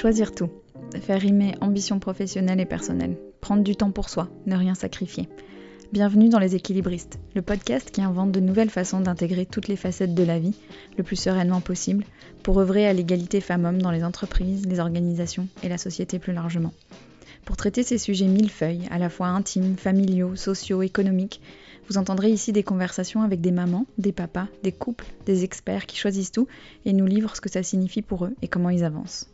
Choisir tout. Faire rimer ambition professionnelle et personnelle. Prendre du temps pour soi, ne rien sacrifier. Bienvenue dans Les Équilibristes, le podcast qui invente de nouvelles façons d'intégrer toutes les facettes de la vie le plus sereinement possible pour œuvrer à l'égalité femmes-hommes dans les entreprises, les organisations et la société plus largement. Pour traiter ces sujets millefeuilles, à la fois intimes, familiaux, sociaux, économiques, vous entendrez ici des conversations avec des mamans, des papas, des couples, des experts qui choisissent tout et nous livrent ce que ça signifie pour eux et comment ils avancent.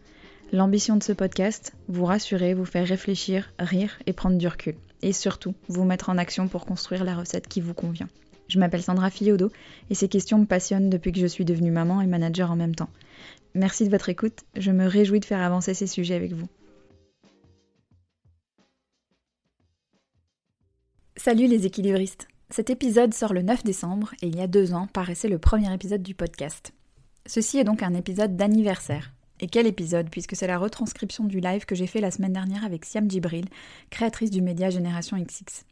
L'ambition de ce podcast, vous rassurer, vous faire réfléchir, rire et prendre du recul. Et surtout, vous mettre en action pour construire la recette qui vous convient. Je m'appelle Sandra Fiodo et ces questions me passionnent depuis que je suis devenue maman et manager en même temps. Merci de votre écoute, je me réjouis de faire avancer ces sujets avec vous. Salut les équilibristes Cet épisode sort le 9 décembre et il y a deux ans paraissait le premier épisode du podcast. Ceci est donc un épisode d'anniversaire. Et quel épisode, puisque c'est la retranscription du live que j'ai fait la semaine dernière avec Siam Djibril, créatrice du média Génération XX.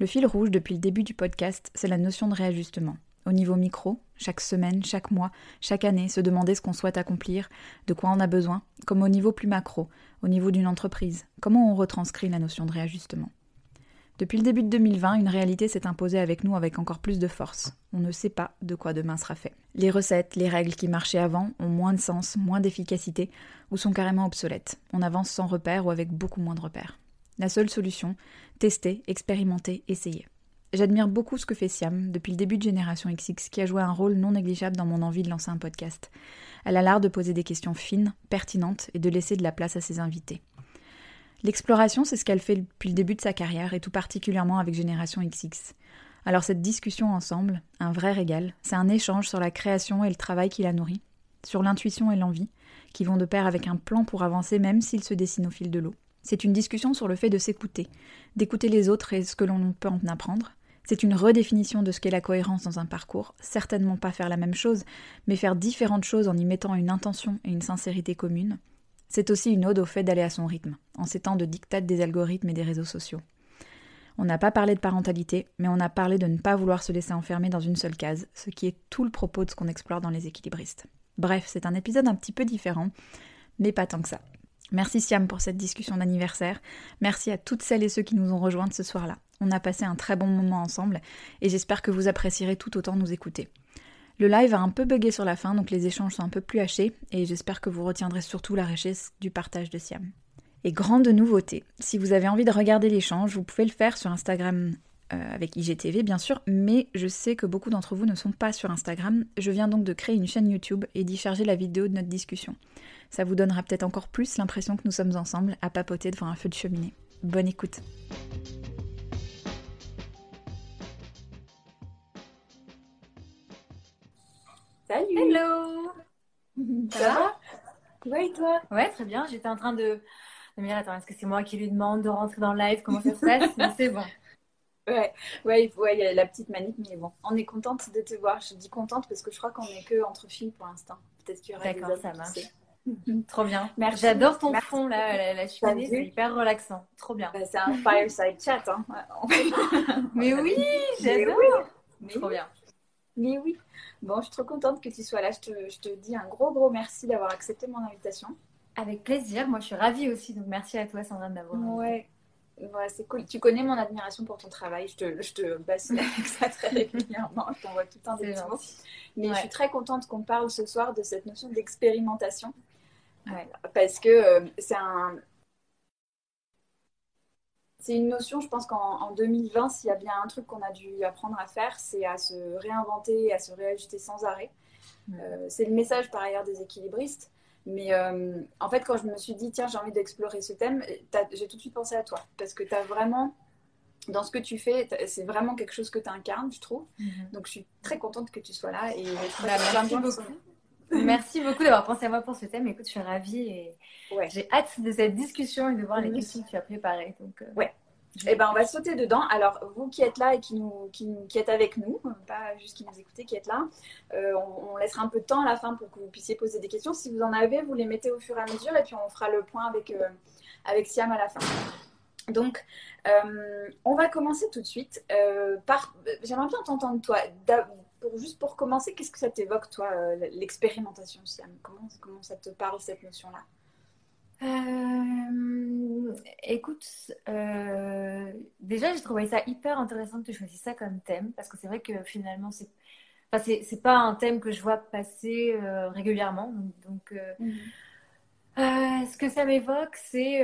Le fil rouge depuis le début du podcast, c'est la notion de réajustement. Au niveau micro, chaque semaine, chaque mois, chaque année, se demander ce qu'on souhaite accomplir, de quoi on a besoin, comme au niveau plus macro, au niveau d'une entreprise, comment on retranscrit la notion de réajustement? Depuis le début de 2020, une réalité s'est imposée avec nous avec encore plus de force. On ne sait pas de quoi demain sera fait. Les recettes, les règles qui marchaient avant ont moins de sens, moins d'efficacité ou sont carrément obsolètes. On avance sans repère ou avec beaucoup moins de repères. La seule solution, tester, expérimenter, essayer. J'admire beaucoup ce que fait Siam depuis le début de Génération XX, qui a joué un rôle non négligeable dans mon envie de lancer un podcast. Elle a l'art de poser des questions fines, pertinentes et de laisser de la place à ses invités. L'exploration, c'est ce qu'elle fait depuis le début de sa carrière et tout particulièrement avec Génération XX. Alors cette discussion ensemble, un vrai régal, c'est un échange sur la création et le travail qui la nourrit, sur l'intuition et l'envie, qui vont de pair avec un plan pour avancer même s'il se dessine au fil de l'eau. C'est une discussion sur le fait de s'écouter, d'écouter les autres et ce que l'on peut en apprendre. C'est une redéfinition de ce qu'est la cohérence dans un parcours, certainement pas faire la même chose, mais faire différentes choses en y mettant une intention et une sincérité commune. C'est aussi une ode au fait d'aller à son rythme, en ces temps de dictate des algorithmes et des réseaux sociaux. On n'a pas parlé de parentalité, mais on a parlé de ne pas vouloir se laisser enfermer dans une seule case, ce qui est tout le propos de ce qu'on explore dans les équilibristes. Bref, c'est un épisode un petit peu différent, mais pas tant que ça. Merci Siam pour cette discussion d'anniversaire. Merci à toutes celles et ceux qui nous ont rejointes ce soir-là. On a passé un très bon moment ensemble et j'espère que vous apprécierez tout autant nous écouter. Le live a un peu bugué sur la fin, donc les échanges sont un peu plus hachés, et j'espère que vous retiendrez surtout la richesse du partage de Siam. Et grande nouveauté, si vous avez envie de regarder l'échange, vous pouvez le faire sur Instagram euh, avec IGTV bien sûr, mais je sais que beaucoup d'entre vous ne sont pas sur Instagram. Je viens donc de créer une chaîne YouTube et d'y charger la vidéo de notre discussion. Ça vous donnera peut-être encore plus l'impression que nous sommes ensemble à papoter devant un feu de cheminée. Bonne écoute. Salut Hello Ça, va? Ouais, et toi? Ouais, très bien. J'étais en train de, de me dire, attends, est-ce que c'est moi qui lui demande de rentrer dans le live? Comment ça se passe? Mais c'est bon. Ouais, ouais, il ouais, y a la petite manip, mais bon. On est contente de te voir. Je dis contente parce que je crois qu'on est que entre filles pour l'instant. Peut-être qu'il y aura D'accord, ça marche. Trop bien. Merci. J'adore ton Merci. fond, là, la, la cheminée, c'est hyper relaxant. Trop bien. Bah, c'est un fireside chat. Hein. Mais oui, j'adore. Mais Trop bien. Mais oui. Bon, je suis trop contente que tu sois là. Je te, je te dis un gros, gros merci d'avoir accepté mon invitation. Avec plaisir. Moi, je suis ravie aussi. Donc, merci à toi, Sandra, invitée. Ouais. Ouais, c'est cool. Tu connais mon admiration pour ton travail. Je te, je te bassine avec ça très régulièrement. Je t'envoie tout temps des mots. Mais je suis très contente qu'on parle ce soir de cette notion d'expérimentation. Ouais. Parce que euh, c'est un... C'est une notion, je pense qu'en en 2020, s'il y a bien un truc qu'on a dû apprendre à faire, c'est à se réinventer, à se réajuster sans arrêt. Mm. Euh, c'est le message par ailleurs des équilibristes. Mais euh, en fait, quand je me suis dit, tiens, j'ai envie d'explorer ce thème, j'ai tout de suite pensé à toi. Parce que tu as vraiment, dans ce que tu fais, c'est vraiment quelque chose que tu incarnes, je trouve. Mhm. Donc je suis très contente que tu sois là. Et Bah, merci beaucoup. Merci beaucoup d'avoir pensé à moi pour ce thème. Écoute, je suis ravie et Ouais. j'ai hâte de cette discussion et de voir les questions que tu as préparées. Donc, euh, Ouais. Eh ben, on va sauter dedans. Alors, vous qui êtes là et qui, nous, qui, qui êtes avec nous, pas juste qui nous écoutez, qui êtes là, euh, on, on laissera un peu de temps à la fin pour que vous puissiez poser des questions. Si vous en avez, vous les mettez au fur et à mesure et puis on fera le point avec, euh, avec Siam à la fin. Donc, on va commencer tout de suite par. J'aimerais bien t'entendre, toi. Pour, juste pour commencer, qu'est-ce que ça t'évoque, toi, euh, l'expérimentation, Siam? Comment, comment ça te parle, cette notion-là? Euh, écoute, euh, déjà j'ai trouvé ça hyper intéressant que tu choisisses ça comme thème parce que c'est vrai que finalement c'est enfin, c'est pas un thème que je vois passer euh, régulièrement donc, mhm. ce que ça m'évoque c'est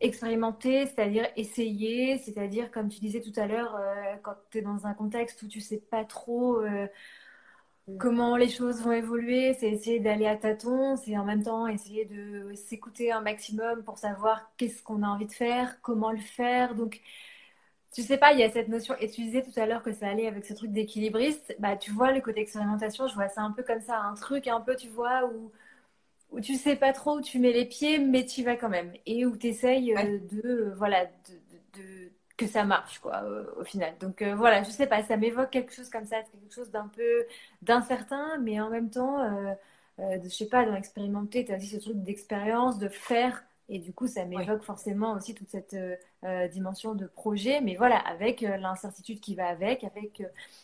expérimenter, c'est-à-dire essayer, c'est-à-dire comme tu disais tout à l'heure quand tu es dans un contexte où tu sais pas trop comment les choses vont évoluer, c'est essayer d'aller à tâtons, c'est en même temps essayer de s'écouter un maximum pour savoir qu'est-ce qu'on a envie de faire, comment le faire. Donc, tu sais pas, il y a cette notion, et tu disais tout à l'heure que ça allait avec ce truc d'équilibriste, bah tu vois, le côté expérimentation, je vois ça un peu comme ça, un truc un peu, tu vois, où, où tu sais pas trop où tu mets les pieds, mais tu vas quand même, et où tu essayes euh, de, voilà, de que ça marche quoi au, final. Donc euh, voilà, je sais pas, ça m'évoque quelque chose comme ça, quelque chose d'un peu d'incertain, mais en même temps, euh, euh, de, je sais pas, expérimenter. Tu as dit ce truc d'expérience, de faire, et du coup, ça m'évoque forcément aussi toute cette dimension de projet, mais voilà, avec l'incertitude qui va avec, avec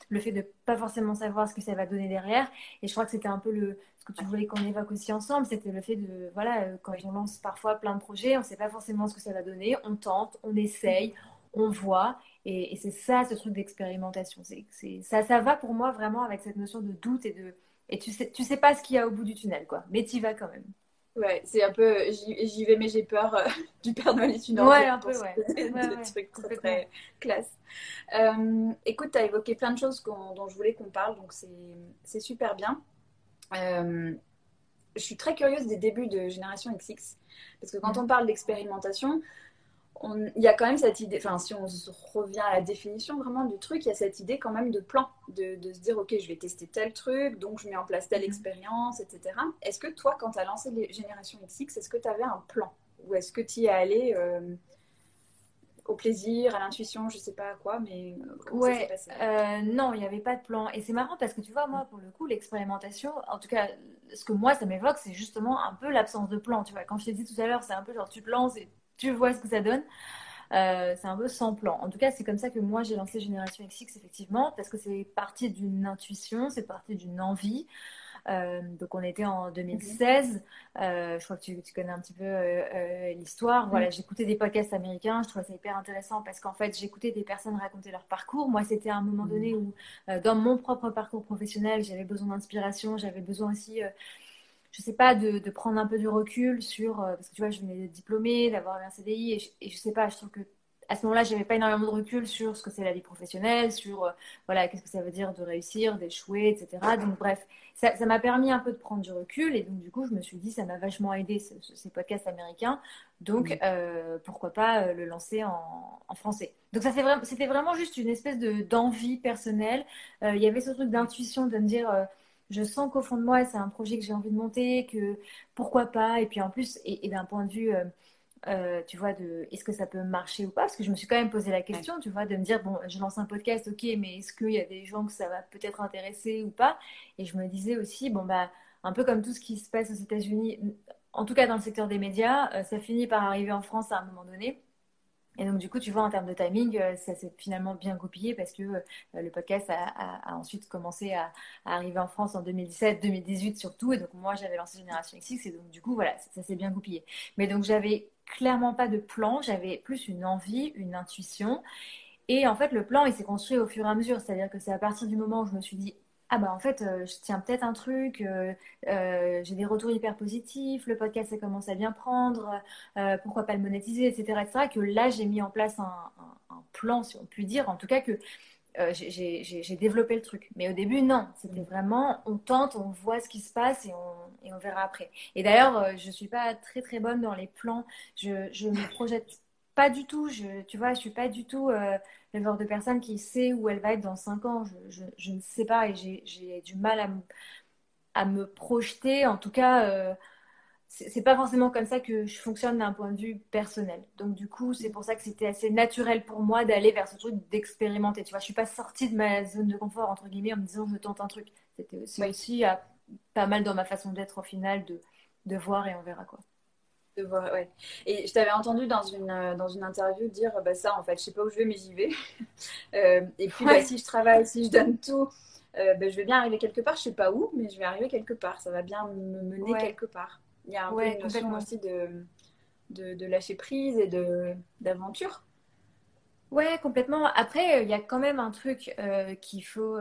le fait de pas forcément savoir ce que ça va donner derrière. Et je crois que c'était un peu le ce que tu voulais qu'on évoque aussi ensemble, c'était le fait de voilà, quand on lance parfois plein de projets, on sait pas forcément ce que ça va donner, on tente, on essaye on voit. Et, c'est ça, ce truc d'expérimentation. C'est, ça, ça va pour moi vraiment avec cette notion de doute et de. Et tu sais, tu sais pas ce qu'il y a au bout du tunnel, quoi. Mais tu vas quand même. Ouais, c'est un peu. J'y, vais, mais j'ai peur euh, du Père Noël est une Ouais, un peu, ouais. trucs très, très classe. Euh, écoute, tu as évoqué plein de choses dont je voulais qu'on parle, donc c'est, super bien. Euh, je suis très curieuse des débuts de Génération XX, parce que quand on parle d'expérimentation, il y a quand même cette idée, enfin si on revient à la définition vraiment du truc, il y a cette idée quand même de plan, de, se dire ok je vais tester tel truc, donc je mets en place telle mhm. expérience, etc. Est-ce que toi quand tu as lancé les générations XX, est-ce que tu avais un plan? Ou est-ce que tu y es allé euh, au plaisir, à l'intuition, je sais pas à quoi, mais comment ouais, ça s'est passé? euh, Non, il n'y avait pas de plan. Et c'est marrant parce que tu vois, moi pour le coup, l'expérimentation, en tout cas ce que moi ça m'évoque, c'est justement un peu l'absence de plan. Tu vois, quand je t'ai dit tout à l'heure, c'est un peu genre tu te lances et tu vois ce que ça donne. Euh, c'est un peu sans plan. En tout cas, c'est comme ça que moi j'ai lancé Génération XX, effectivement, parce que c'est parti d'une intuition, c'est parti d'une envie. Euh, donc on était en 2016. Euh, je crois que tu, connais un petit peu l'histoire. Voilà, j'écoutais des podcasts américains. Je trouvais ça hyper intéressant parce qu'en fait j'écoutais des personnes raconter leur parcours. Moi, c'était à un moment donné où, dans mon propre parcours professionnel, j'avais besoin d'inspiration. J'avais besoin aussi je sais pas, de, de, prendre un peu du recul sur, euh, parce que tu vois, je venais de diplômer, d'avoir un CDI, et je, et je sais pas, je trouve que à ce moment-là, j'avais pas énormément de recul sur ce que c'est la vie professionnelle, sur euh, voilà, qu'est-ce que ça veut dire de réussir, d'échouer, etc. Donc bref, ça, ça m'a permis un peu de prendre du recul et donc du coup, je me suis dit, ça m'a vachement aidé ces podcasts américains, donc euh, pourquoi pas le lancer en, en français. Donc ça c'était vraiment juste une espèce de d'envie personnelle. Il y avait ce truc d'intuition de me dire je sens qu'au fond de moi, c'est un projet que j'ai envie de monter, que pourquoi pas. Et puis en plus, et, d'un point de vue, euh, euh, tu vois, de est-ce que ça peut marcher ou pas? Parce que je me suis quand même posé la question, tu vois, de me dire, bon, je lance un podcast, ok, mais est-ce qu'il y a des gens que ça va peut-être intéresser ou pas? Et je me disais aussi, bon, bah, un peu comme tout ce qui se passe aux États-Unis, en tout cas dans le secteur des médias, euh, ça finit par arriver en France à un moment donné. Et donc, du coup, tu vois, en termes de timing, euh, ça s'est finalement bien goupillé parce que euh, le podcast a, ensuite commencé à, arriver en France en 2017, 2018 surtout. Et donc, moi, j'avais lancé Génération XX et donc, du coup, voilà, ça, s'est bien goupillé. Mais donc, j'avais clairement pas de plan, j'avais plus une envie, une intuition. Et en fait, le plan, il s'est construit au fur et à mesure. C'est-à-dire que c'est à partir du moment où je me suis dit, ah bah en fait, euh, je tiens peut-être un truc, euh, euh, j'ai des retours hyper positifs, le podcast ça commence à bien prendre, pourquoi pas le monétiser, etc. etc. que là j'ai mis en place un, plan, si on peut dire, en tout cas que j'ai développé le truc. Mais au début, non, c'était vraiment, on tente, on voit ce qui se passe et on, et on verra après. Et d'ailleurs, je suis pas très très bonne dans les plans, je, je me projette pas du tout, je, tu vois, je suis pas du tout le genre de personne qui sait où elle va être dans 5 ans. Je, ne sais pas et j'ai du mal à me, à me, projeter. En tout cas, euh, c'est pas forcément comme ça que je fonctionne d'un point de vue personnel. Donc du coup, c'est pour ça que c'était assez naturel pour moi d'aller vers ce truc d'expérimenter. Tu vois, je suis pas sortie de ma zone de confort entre guillemets en me disant je tente un truc. C'était aussi, aussi pas mal dans ma façon d'être au final de, de voir et on verra quoi de voir, ouais. Et je t'avais entendu dans une, euh, dans une interview dire bah, ça, en fait, je sais pas où je vais, mais j'y vais. Euh, et puis, bah, si je travaille, si je donne tout, euh, bah, je vais bien arriver quelque part. Je sais pas où, mais je vais arriver quelque part. Ça va bien me mener quelque part. Il y a un peu une notion aussi de, de, lâcher prise et d'aventure. Ouais, complètement. Après, il y a quand même un truc euh, qu'il faut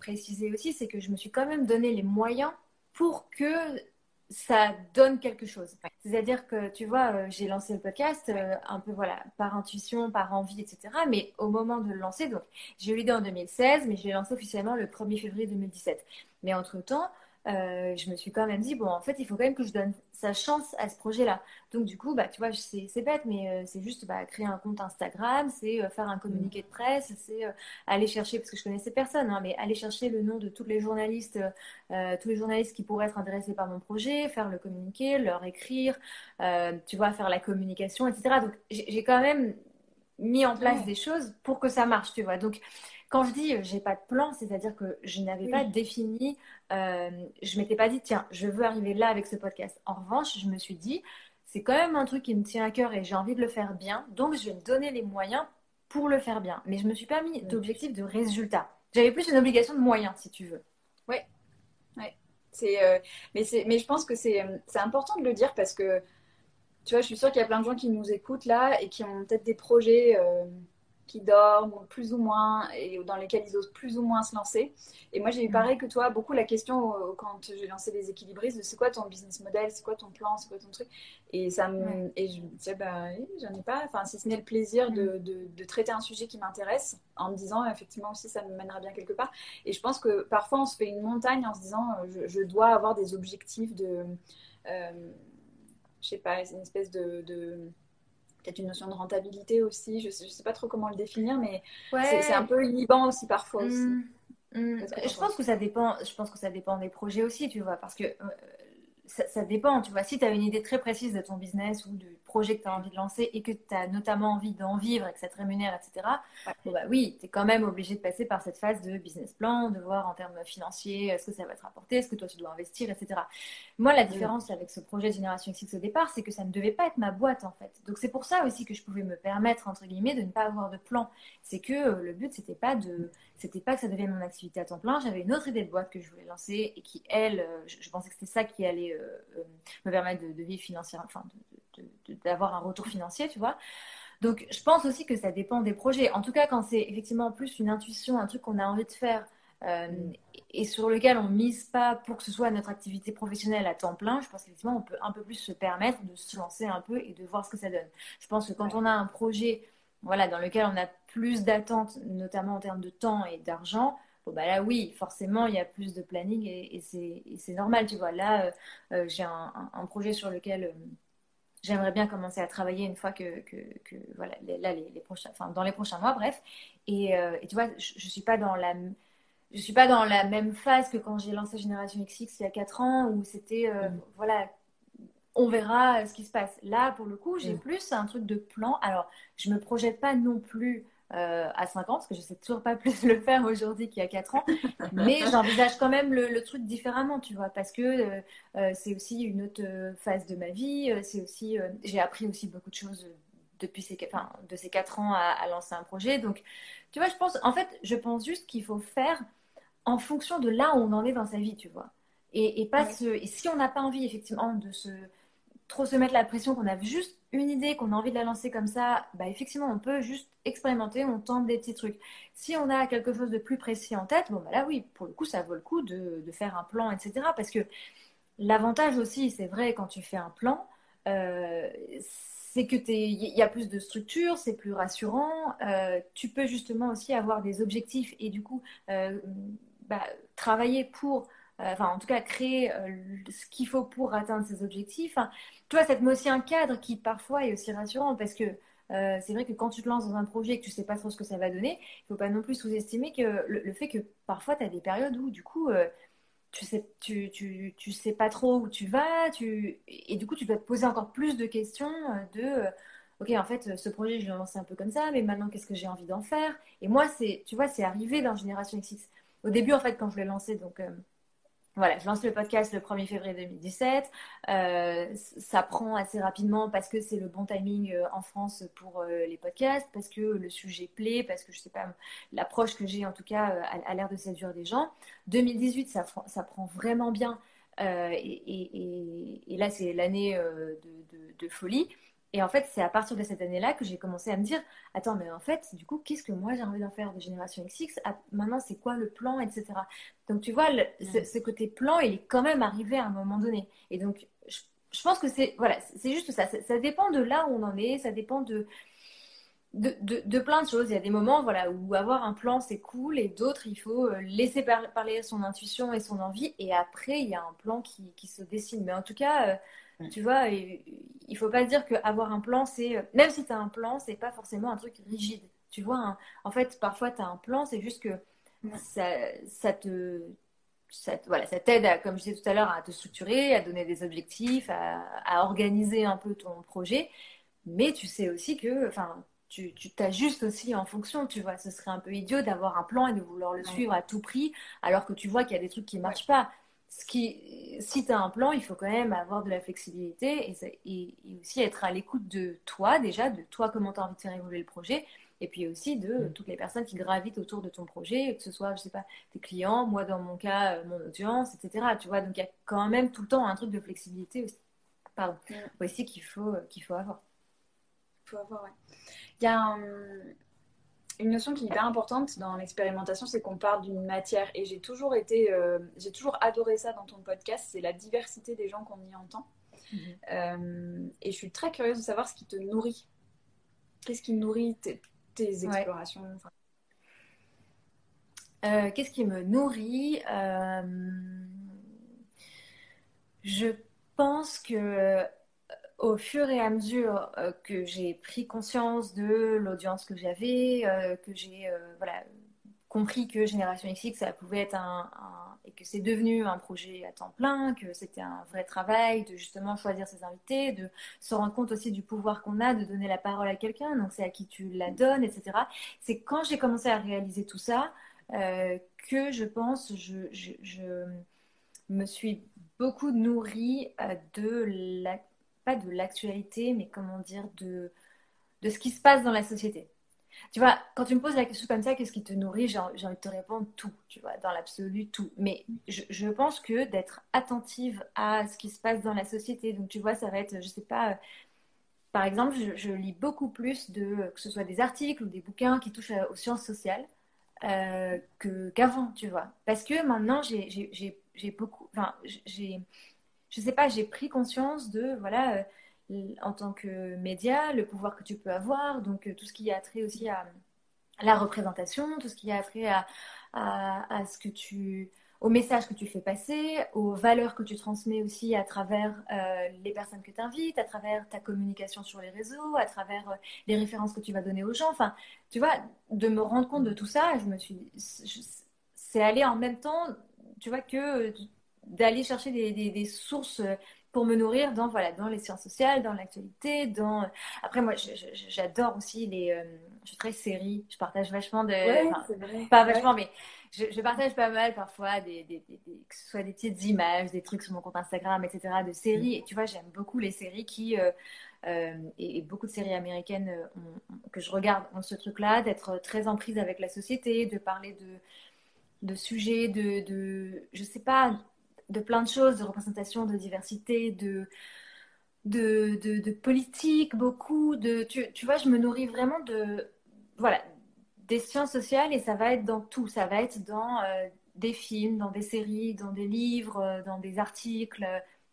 préciser aussi, c'est que je me suis quand même donné les moyens pour que ça donne quelque chose. C'est-à-dire que, tu vois, euh, j'ai lancé le podcast un peu, voilà, par intuition, par envie, etc. Mais au moment de le lancer, donc, j'ai eu l'idée en 2016, mais je l'ai lancé officiellement le 1er février 2017. Mais entre-temps, euh, je me suis quand même dit, bon, en fait, il faut quand même que je donne sa chance à ce projet-là. Donc, du coup, bah, tu vois, c'est bête, mais euh, c'est juste bah, créer un compte Instagram, c'est euh, faire un communiqué de presse, c'est aller chercher, parce que je connaissais personne, hein, mais aller chercher le nom de tous les journalistes, tous les journalistes qui pourraient être intéressés par mon projet, faire le communiqué, leur écrire, tu vois, faire la communication, etc. Donc, j'ai quand même mis en place des choses pour que ça marche, tu vois. Donc, quand je dis j'ai pas de plan, c'est-à-dire que je n'avais pas défini, euh, je m'étais pas dit tiens, je veux arriver là avec ce podcast. En revanche, je me suis dit c'est quand même un truc qui me tient à cœur et j'ai envie de le faire bien, donc je vais me donner les moyens pour le faire bien. Mais je me suis pas mis d'objectif de résultat. J'avais plus une obligation de moyens, si tu veux. Oui, ouais. C'est, euh, mais, c'est, mais je pense que c'est, c'est important de le dire parce que, tu vois, je suis sûre qu'il y a plein de gens qui nous écoutent là et qui ont peut-être des projets. Euh, qui dorment plus ou moins et dans lesquels ils osent plus ou moins se lancer. Et moi, j'ai eu mm. pareil que toi, beaucoup la question euh, quand j'ai lancé les équilibristes de c'est quoi ton business model, c'est quoi ton plan, c'est quoi ton truc? Et, ça me, et je me disais, bah, j'en ai pas, enfin, si ce n'est le plaisir de, mm. de, traiter un sujet qui m'intéresse en me disant, effectivement, aussi, ça me mènera bien quelque part. Et je pense que parfois, on se fait une montagne en se disant, euh, je, dois avoir des objectifs de. Euh, je sais pas, une espèce de peut-être une notion de rentabilité aussi. Je ne sais, pas trop comment le définir, mais c'est un peu inhibant aussi parfois. Aussi. Mmh. Mmh. Je pense que ça dépend. Je pense que ça dépend des projets aussi, tu vois, parce que euh, ça, dépend. Tu vois, si tu as une idée très précise de ton business ou du projet que tu as envie de lancer et que tu as notamment envie d'en vivre et que ça te rémunère, etc., bon, bah oui, tu es quand même obligé de passer par cette phase de business plan, de voir en termes financiers est-ce que ça va te rapporter, est-ce que toi tu dois investir, etc. Moi, la différence avec ce projet de Génération XX au départ, c'est que ça ne devait pas être ma boîte en fait. Donc c'est pour ça aussi que je pouvais me permettre, entre guillemets, de ne pas avoir de plan. C'est que euh, le but, c'était pas de c'était pas que ça devienne mon activité à temps plein. J'avais une autre idée de boîte que je voulais lancer et qui, elle, euh, je, pensais que c'était ça qui allait euh, euh, me permettre de, vivre financièrement, enfin, d'avoir un retour financier, tu vois. Donc, je pense aussi que ça dépend des projets. En tout cas, quand c'est effectivement plus une intuition, un truc qu'on a envie de faire et sur lequel on mise pas pour que ce soit notre activité professionnelle à temps plein, je pense qu'effectivement, on peut un peu plus se permettre de se lancer un peu et de voir ce que ça donne. Je pense que quand on a un projet voilà, dans lequel on a plus d'attentes, notamment en termes de temps et d'argent, bon, bah là, oui, forcément, il y a plus de planning et, c'est normal, tu vois. Là, euh, euh, j'ai un, projet sur lequel euh, j'aimerais bien commencer à travailler une fois que, que, voilà, là, les, prochains, enfin, dans les prochains mois, bref. Et, tu vois, je, ne suis pas dans la je suis pas dans la même phase que quand j'ai lancé Génération XX il y a 4 ans où c'était mm. voilà on verra euh, ce qui se passe. Là, pour le coup, j'ai mm. plus un truc de plan. Alors, je me projette pas non plus euh, à 50, parce que je sais toujours pas plus le faire aujourd'hui qu'il y a 4 ans, mais j'envisage quand même le, truc différemment, tu vois, parce que euh, c'est aussi une autre phase de ma vie. C'est aussi, j'ai appris aussi beaucoup de choses depuis ces, enfin, de ces 4 ans à, lancer un projet. Donc, tu vois, je pense, en fait, je pense juste qu'il faut faire en fonction de là où on en est dans sa vie, tu vois. Et, pas et si on n'a pas envie effectivement de se trop se mettre la pression qu'on a juste une idée, qu'on a envie de la lancer comme ça, bah effectivement, on peut juste expérimenter, on tente des petits trucs. Si on a quelque chose de plus précis en tête, bon, bah là, oui, pour le coup, ça vaut le coup de, faire un plan, etc. Parce que l'avantage aussi, c'est vrai, quand tu fais un plan, euh, c'est que il y a plus de structure, c'est plus rassurant. Euh, tu peux justement aussi avoir des objectifs et du coup euh, bah, travailler pour enfin en tout cas créer euh, ce qu'il faut pour atteindre ses objectifs. toi, ça te met aussi un cadre qui parfois est aussi rassurant parce que euh, c'est vrai que quand tu te lances dans un projet et que tu sais pas trop ce que ça va donner, il faut pas non plus sous-estimer que le, fait que parfois tu as des périodes où du coup tu sais, tu, tu, tu, sais pas trop où tu vas, tu, et du coup tu dois te poser encore plus de questions de ok en fait ce projet je l'ai lancé un peu comme ça, mais maintenant qu'est-ce que j'ai envie d'en faire? Et moi c'est, tu vois, c'est arrivé dans Génération XX. Au début en fait quand je l'ai lancé donc voilà, je lance le podcast le 1er février 2017. Euh, ça prend assez rapidement parce que c'est le bon timing euh, en France pour euh, les podcasts, parce que le sujet plaît, parce que je sais pas, l'approche que j'ai en tout cas a, l'air de séduire des gens. 2018, ça, ça prend vraiment bien et, là, c'est l'année de, folie. Et en fait, c'est à partir de cette année-là que j'ai commencé à me dire, attends, mais en fait, du coup, qu'est-ce que moi j'ai envie d'en faire de Génération XX ah, Maintenant, c'est quoi le plan, etc. Donc, tu vois, ce, côté plan, il est quand même arrivé à un moment donné. Et donc, je, pense que c'est voilà, c'est juste ça. ça. dépend de là où on en est, ça dépend de de, de, plein de choses. Il y a des moments voilà, où avoir un plan, c'est cool, et d'autres, il faut euh, laisser parler son intuition et son envie, et après, il y a un plan qui, qui se dessine. Mais en tout cas, euh, tu vois, il faut pas dire qu'avoir un plan, c'est... Même si tu as un plan, c'est pas forcément un truc rigide. Tu vois, en fait, parfois, tu as un plan, c'est juste que ça, ça te... Ça, voilà, ça t'aide, comme je disais tout à l'heure, à te structurer, à donner des objectifs, à, à organiser un peu ton projet. Mais tu sais aussi que, enfin, tu t'ajustes aussi en fonction, tu vois. Ce serait un peu idiot d'avoir un plan et de vouloir le suivre à tout prix, alors que tu vois qu'il y a des trucs qui ne marchent pas. Ce qui, si tu as un plan, il faut quand même avoir de la flexibilité et, aussi être à l'écoute de toi, déjà, de toi, comment tu as envie de faire évoluer le projet, et puis aussi de mm. toutes les personnes qui gravitent autour de ton projet, que ce soit, je sais pas, tes clients, moi dans mon cas, euh, mon audience, etc. Tu vois, donc il y a quand même tout le temps un truc de flexibilité aussi, pardon, mm. aussi qu'il faut, qu'il faut avoir. Il faut avoir, ouais. Il y a une notion qui est hyper importante dans l'expérimentation, c'est qu'on parle d'une matière. Et j'ai toujours été, euh, j'ai toujours adoré ça dans ton podcast, c'est la diversité des gens qu'on y entend. Mhm. Euh, et je suis très curieuse de savoir ce qui te nourrit. Qu'est-ce qui nourrit tes, explorations euh, Qu'est-ce qui me nourrit Je pense que au fur et à mesure euh, que j'ai pris conscience de l'audience que j'avais, euh, que j'ai euh, compris que Génération XX, ça pouvait être un, et que c'est devenu un projet à temps plein, que c'était un vrai travail de justement choisir ses invités, de se rendre compte aussi du pouvoir qu'on a de donner la parole à quelqu'un, donc c'est à qui tu la donnes, etc. C'est quand j'ai commencé à réaliser tout ça que je pense, je, je me suis beaucoup nourrie de la pas de l'actualité, mais comment dire, de, de ce qui se passe dans la société. Tu vois, quand tu me poses la question comme ça, qu'est-ce qui te nourrit J'ai envie de te répondre tout, tu vois, dans l'absolu, tout. Mais je, pense que d'être attentive à ce qui se passe dans la société, donc tu vois, ça va être, je sais pas, euh, par exemple, je, lis beaucoup plus de, que ce soit des articles ou des bouquins qui touchent aux sciences sociales euh, qu'avant, tu vois. Parce que maintenant, j'ai beaucoup, enfin, j'ai je sais pas, j'ai pris conscience de, voilà, euh, en tant que média, le pouvoir que tu peux avoir, donc euh, tout ce qui a trait aussi à la représentation, tout ce qui a trait à, ce que tu, au message que tu fais passer, aux valeurs que tu transmets aussi à travers euh, les personnes que tu invites, à travers ta communication sur les réseaux, à travers les références que tu vas donner aux gens. Enfin, tu vois, de me rendre compte de tout ça, je me suis, c'est aller en même temps, tu vois, que d'aller chercher des, sources pour me nourrir dans voilà dans les sciences sociales, dans l'actualité, dans après moi j'adore aussi les euh, je suis très série, je partage vachement de pas vachement mais je, partage pas mal parfois des, que ce soit des petites images, des trucs sur mon compte Instagram etc de séries. Mm. et tu vois j'aime beaucoup les séries qui euh, euh, et, beaucoup de séries américaines que je regarde ont ce truc là d'être très en prise avec la société, de parler de de sujets de, de je sais pas de plein de choses, de représentation, de diversité, de, de, de, politique, beaucoup. De, tu, tu, vois, je me nourris vraiment de, voilà, des sciences sociales et ça va être dans tout. Ça va être dans euh, des films, dans des séries, dans des livres, euh, dans des articles.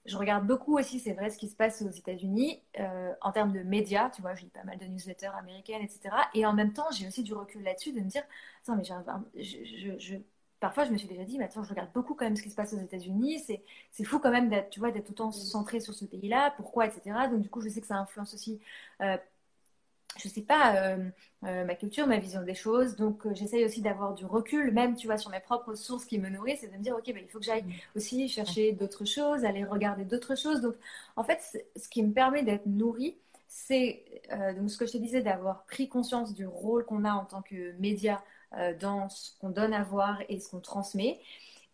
Je regarde beaucoup aussi, c'est vrai, ce qui se passe aux États-Unis euh, en termes de médias. Tu vois, je lis pas mal de newsletters américaines, etc. Et en même temps, j'ai aussi du recul là-dessus de me dire, attends, mais je, parfois je me suis déjà dit, mais attends, je regarde beaucoup quand même ce qui se passe aux États-Unis, c'est, c'est fou quand même d'être, tu vois, d'être autant mm. centré sur ce pays-là, pourquoi, etc. Donc du coup, je sais que ça influence aussi, euh, je sais pas, euh, euh, ma culture, ma vision des choses. Donc j'essaye aussi d'avoir du recul, même, tu vois, sur mes propres sources qui me nourrissent, et de me dire, ok, ben, il faut que j'aille mm. aussi chercher d'autres choses, aller regarder d'autres choses. Donc en fait, ce qui me permet d'être nourri, c'est donc ce que je te disais, d'avoir pris conscience du rôle qu'on a en tant que média euh, dans ce qu'on donne à voir et ce qu'on transmet.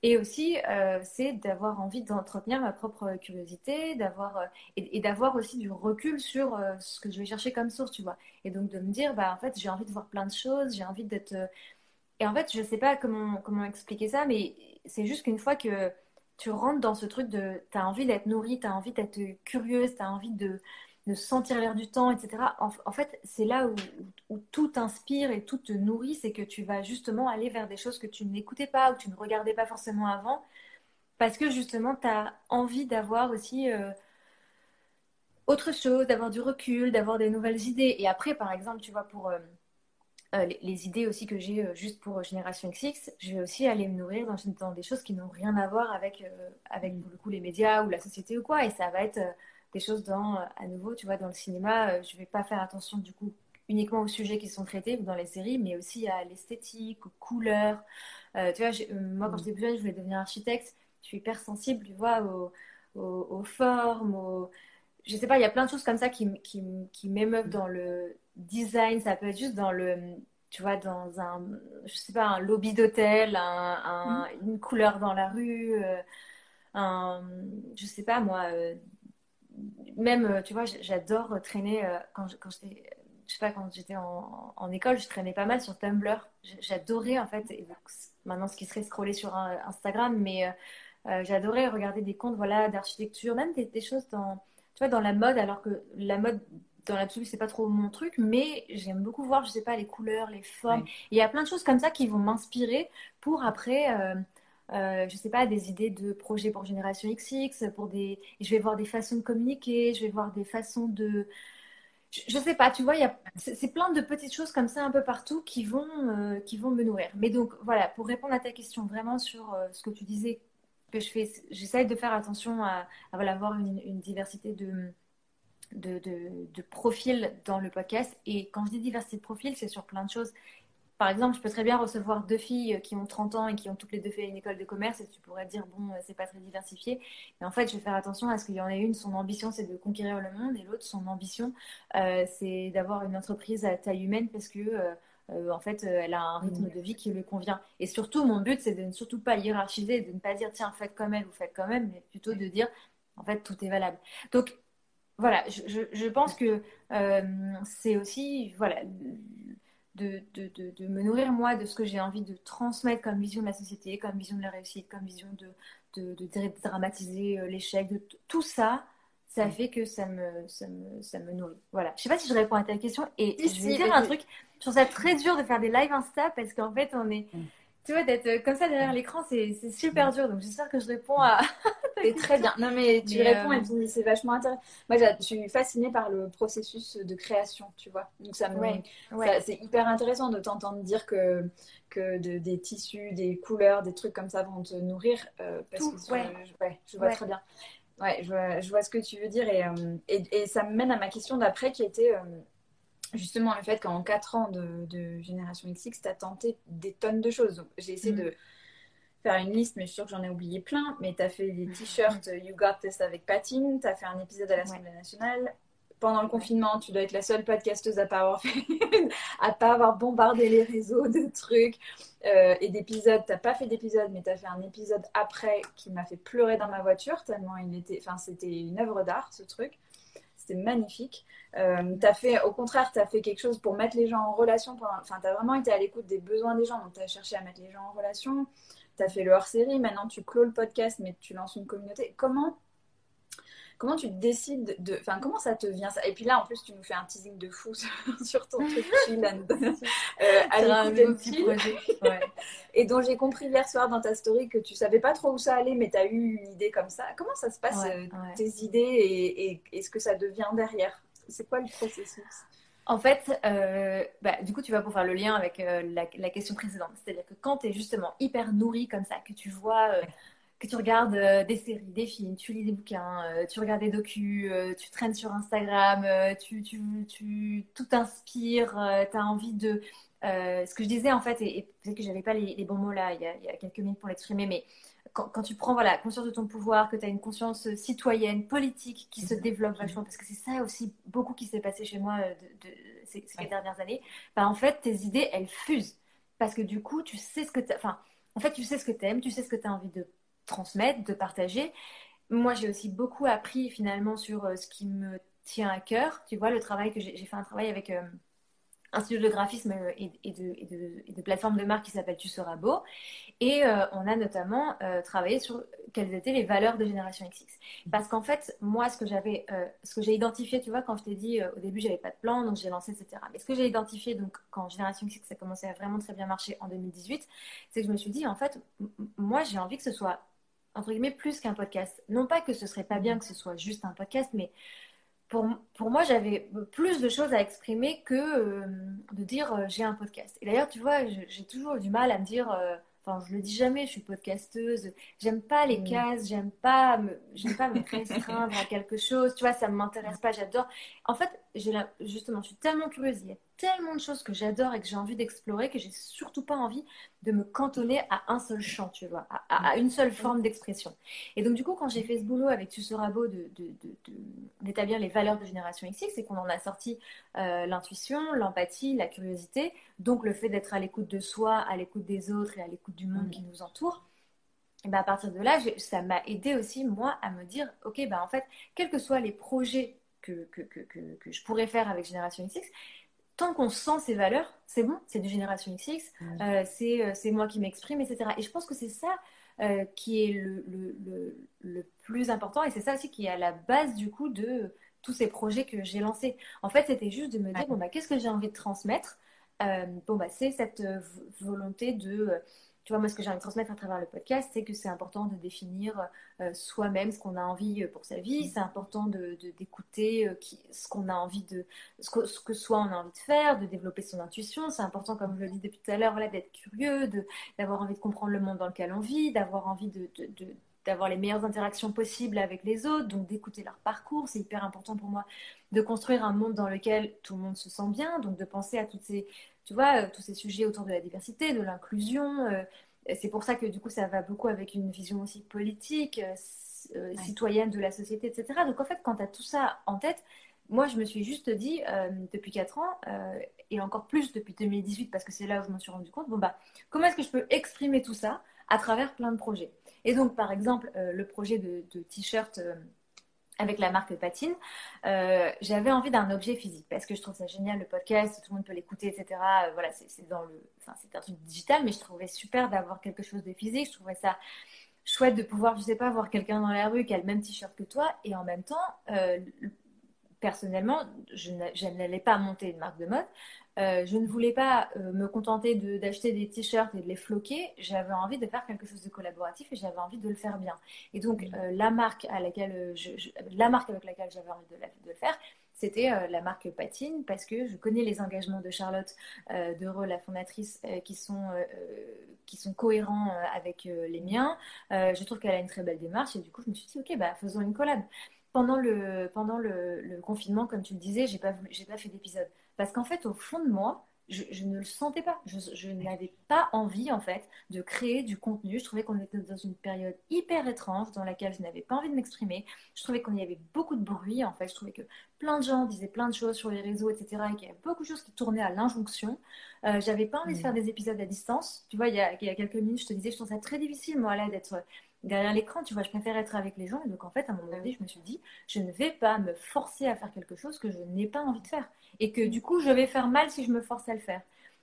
Et aussi, euh, c'est d'avoir envie d'entretenir ma propre curiosité, d'avoir euh, et, d'avoir aussi du recul sur ce que je vais chercher comme source, tu vois. Et donc de me dire, bah en fait, j'ai envie de voir plein de choses, j'ai envie d'être. Et en fait, je sais pas comment comment expliquer ça, mais c'est juste qu'une fois que tu rentres dans ce truc de, tu as envie d'être nourrie, tu as envie d'être curieuse, tu as envie de, de sentir l'air du temps, etc. En, fait, c'est là où, où, tout t'inspire et tout te nourrit, c'est que tu vas justement aller vers des choses que tu n'écoutais pas ou que tu ne regardais pas forcément avant, parce que justement, tu as envie d'avoir aussi euh, autre chose, d'avoir du recul, d'avoir des nouvelles idées. Et après, par exemple, tu vois, pour euh, euh, les, idées aussi que j'ai juste pour Génération XX, je vais aussi aller me nourrir dans, des choses qui n'ont rien à voir avec, avec, pour le coup, les médias ou la société ou quoi. Et ça va être des choses dans, à nouveau, tu vois, dans le cinéma, je vais pas faire attention du coup uniquement aux sujets qui sont traités dans les séries, mais aussi à l'esthétique, aux couleurs. tu vois, moi, quand mm. j'étais plus jeune, je voulais devenir architecte je suis hyper sensible, tu vois, aux, formes, aux... je sais pas, il y a plein de choses comme ça qui, qui, qui m'émeuvent dans le design. Ça peut être juste dans le, tu vois, dans un, je sais pas, un lobby d'hôtel, un, mm. une couleur dans la rue, euh, un, je sais pas moi, euh, même, euh, tu vois, j'adore traîner quand, quand j'étais je sais pas, quand j'étais en, en, école, je traînais pas mal sur Tumblr. J'adorais en fait, maintenant ce qui serait scroller sur Instagram, mais euh, j'adorais regarder des comptes voilà, d'architecture, même des, choses dans, tu vois, dans la mode, alors que la mode, dans l'absolu, c'est pas trop mon truc, mais j'aime beaucoup voir, je sais pas, les couleurs, les formes. Il y a plein de choses comme ça qui vont m'inspirer pour après. Euh, euh, je sais pas, des idées de projets pour Génération XX, pour des... je vais voir des façons de communiquer, je vais voir des façons de... Je, sais pas, tu vois, c'est plein de petites choses comme ça un peu partout qui vont, euh, qui vont me nourrir. Mais donc, voilà, pour répondre à ta question vraiment sur ce que tu disais, que je fais, j'essaie de faire attention à, voilà, avoir une, diversité de, de, de, profils dans le podcast. Et quand je dis diversité de profils, c'est sur plein de choses. Par exemple, je peux très bien recevoir deux filles qui ont 30 ans et qui ont toutes les deux fait une école de commerce et tu pourrais dire, bon, c'est pas très diversifié. Mais en fait, je vais faire attention à ce qu'il y en ait une, son ambition, c'est de conquérir le monde et l'autre, son ambition, euh, c'est d'avoir une entreprise à taille humaine parce que euh, euh, en fait, euh, elle a un rythme mm. de vie qui lui convient. Et surtout, mon but, c'est de ne surtout pas hiérarchiser, de ne pas dire, tiens, faites comme elle ou faites comme elle, mais plutôt de dire, en fait, tout est valable. Donc, voilà, je, pense que euh, c'est aussi, voilà, de, de, me nourrir, moi, de ce que j'ai envie de transmettre comme vision de la société, comme vision de la réussite, comme vision de, de, dramatiser l'échec, de tout ça ça fait que ça me, ça me, ça me nourrit. Voilà. Je sais pas si je réponds à ta question. Et je vais dire un truc. Je trouve ça très dur de faire des lives Insta parce qu'en fait, on est. Mm. Tu vois, d'être euh, comme ça derrière l'écran, c'est super dur. Donc, j'espère que je réponds à. c'est très bien. Non, mais tu réponds et euh, puis c'est vachement intéressant. Moi, je suis fascinée par le processus de création, tu vois. Donc, ça me. C'est hyper intéressant de t'entendre dire que, que de, des tissus, des couleurs, des trucs comme ça vont te nourrir. Euh, parce Tout, que ouais. je vois très bien. Ouais, je vois, je vois, ce que tu veux dire. Et, et, et, ça me mène à ma question d'après qui était justement le fait qu'en 4 ans de, Génération XX, tu as tenté des tonnes de choses. J'ai essayé mm. de faire une liste, mais je suis sûre que j'en ai oublié plein. Mais tu as fait des t-shirts You Got This avec Patine, tu as fait un épisode à l'Assemblée nationale. Pendant le confinement, tu dois être la seule podcasteuse à pas avoir à pas avoir bombardé les réseaux de trucs euh, et d'épisodes. T'as pas fait d'épisode, mais tu as fait un épisode après qui m'a fait pleurer dans ma voiture tellement il était, enfin c'était une œuvre d'art ce truc c'était magnifique. Euh, as fait, au contraire, tu as fait quelque chose pour mettre les gens en relation. Enfin, tu as vraiment été à l'écoute des besoins des gens. Donc, tu as cherché à mettre les gens en relation. Tu as fait le hors-série. Maintenant, tu clôt le podcast, mais tu lances une communauté. Comment Comment tu décides de. Enfin, comment ça te vient ça? Et puis là, en plus, tu nous fais un teasing de fou sur ton truc chill euh, à petit projet. Et dont j'ai compris hier soir dans ta story que tu savais pas trop où ça allait, mais tu as eu une idée comme ça. Comment ça se passe, euh, tes idées et, et, ce que ça devient derrière? C'est quoi le processus? En fait, euh, bah, du coup, tu vas pouvoir faire le lien avec euh, la, la, question précédente. C'est-à-dire que quand tu es justement hyper nourri comme ça, que tu vois que tu regardes euh, des séries, des films, tu lis des bouquins, euh, tu regardes des docus, euh, tu traînes sur Instagram, tu, tu, tu, tout t'inspire, tu as envie de... ce que je disais en fait, et, peut-être que j'avais pas les, bons mots là il y, a, il y a quelques minutes pour l'exprimer, mais quand, quand, tu prends voilà, conscience de ton pouvoir, que tu as une conscience citoyenne, politique qui se développe vachement, parce que c'est ça aussi beaucoup qui s'est passé chez moi de, ces, dernières années, bah, en fait tes idées elles fusent. Parce que du coup, tu sais ce que tu Enfin, en fait, tu sais ce que tu aimes, tu sais ce que tu as envie de transmettre, de partager. Moi, j'ai aussi beaucoup appris finalement sur euh, ce qui me tient à cœur. Tu vois, le travail que j'ai fait un travail avec, euh, un studio de graphisme euh, et, de, de, plateforme de marque qui s'appelle Tu seras beau. Et on a notamment travaillé sur quelles étaient les valeurs de Génération XX. Parce qu'en fait, moi, ce que j'avais, ce que j'ai identifié, tu vois, quand je t'ai dit au début, j'avais pas de plan, donc j'ai lancé, etc. Mais ce que j'ai identifié, donc, quand Génération XX a commencé à vraiment très bien marcher en 2018, c'est que je me suis dit, en fait, moi, j'ai envie que ce soit, entre guillemets, plus qu'un podcast. Non pas que ce serait pas bien que ce soit juste un podcast, mais pour, pour moi, j'avais plus de choses à exprimer que euh, de dire euh, j'ai un podcast. Et d'ailleurs, tu vois, j'ai toujours du mal à me dire, euh, enfin, je le dis jamais, je suis podcasteuse. J'aime pas les mm. cases, j'aime pas me, pas me restreindre à quelque chose. Tu vois, ça ne m'intéresse pas, j'adore. En fait, j'ai justement, je suis tellement curieuse. Il y a tellement de choses que j'adore et que j'ai envie d'explorer que j'ai surtout pas envie de me cantonner à un seul champ, tu vois, à, une seule forme d'expression. Et donc, du coup, quand j'ai fait ce boulot avec Tu seras beau d'établir les valeurs de Génération XX, c'est qu'on en a sorti euh, l'intuition, l'empathie, la curiosité, donc le fait d'être à l'écoute de soi, à l'écoute des autres et à l'écoute du monde qui nous entoure. Et ben à partir de là, ça m'a aidé aussi, moi, à me dire, OK, ben en fait, quels que soient les projets que, que, que, que, je pourrais faire avec Génération XX, tant qu'on sent ces valeurs, c'est bon, c'est du Génération XX, euh, euh, c'est moi qui m'exprime, etc. Et je pense que c'est ça euh, qui est le, le, le, plus important et c'est ça aussi qui est à la base du coup de tous ces projets que j'ai lancés. En fait, c'était juste de me dire, bon, bah, qu'est-ce que j'ai envie de transmettre? Bon, bah, c'est cette volonté de tu vois, moi, ce que j'ai envie de transmettre à travers le podcast, c'est que c'est important de définir euh, soi-même ce qu'on a envie euh, pour sa vie. C'est important d'écouter de, euh, ce qu'on a envie de, ce que, ce que, soit on a envie de faire, de développer son intuition. C'est important, comme je le dis depuis tout à l'heure, voilà, d'être curieux, d'avoir envie de comprendre le monde dans lequel on vit, d'avoir envie de, d'avoir les meilleures interactions possibles avec les autres, donc d'écouter leur parcours. C'est hyper important pour moi de construire un monde dans lequel tout le monde se sent bien, donc de penser à toutes ces, tu vois, euh, tous ces sujets autour de la diversité, de l'inclusion. Euh, c'est pour ça que du coup, ça va beaucoup avec une vision aussi politique, euh, citoyenne de la société, etc. Donc en fait, quand tu as tout ça en tête, moi, je me suis juste dit, depuis 4 ans, et encore plus depuis 2018, parce que c'est là où je me suis rendu compte, bon, bah, comment est-ce que je peux exprimer tout ça à travers plein de projets Et donc, par exemple, le projet de, t-shirt avec la marque Patine, euh, j'avais envie d'un objet physique parce que je trouve ça génial le podcast, tout le monde peut l'écouter, etc. Euh, voilà, c'est dans le, c'est un truc digital, mais je trouvais super d'avoir quelque chose de physique. Je trouvais ça chouette de pouvoir, je sais pas, voir quelqu'un dans la rue qui a le même t-shirt que toi et en même temps, euh, personnellement, je n'allais pas monter une marque de mode. Euh, je ne voulais pas euh, me contenter d'acheter des t-shirts et de les floquer. J'avais envie de faire quelque chose de collaboratif et j'avais envie de le faire bien. Et donc, euh, la, marque à laquelle la marque avec laquelle j'avais envie de, le faire, c'était la marque Patine parce que je connais les engagements de Charlotte Dereau, la fondatrice, qui, sont, qui sont cohérents avec les miens. je trouve qu'elle a une très belle démarche et du coup, je me suis dit, ok, bah, faisons une collab pendant le, pendant le, confinement, comme tu le disais, j'ai pas, j'ai pas fait d'épisode. Parce qu'en fait, au fond de moi, je, ne le sentais pas. Je, n'avais pas envie, en fait, de créer du contenu. Je trouvais qu'on était dans une période hyper étrange dans laquelle je n'avais pas envie de m'exprimer. Je trouvais qu'on y avait beaucoup de bruit, en fait. Je trouvais que plein de gens disaient plein de choses sur les réseaux, etc. Et qu'il y avait beaucoup de choses qui tournaient à l'injonction. Euh, j'avais pas envie de mmh. faire des épisodes à distance. Tu vois, il y, a, il y a quelques minutes, je te disais, je trouve ça très difficile, moi, là, d'être derrière l'écran, tu vois, je préfère être avec les gens. Et donc, en fait, à un moment donné, je me suis dit, je ne vais pas me forcer à faire quelque chose que je n'ai pas envie de faire. Et que du coup, je vais faire mal si je me force à le faire.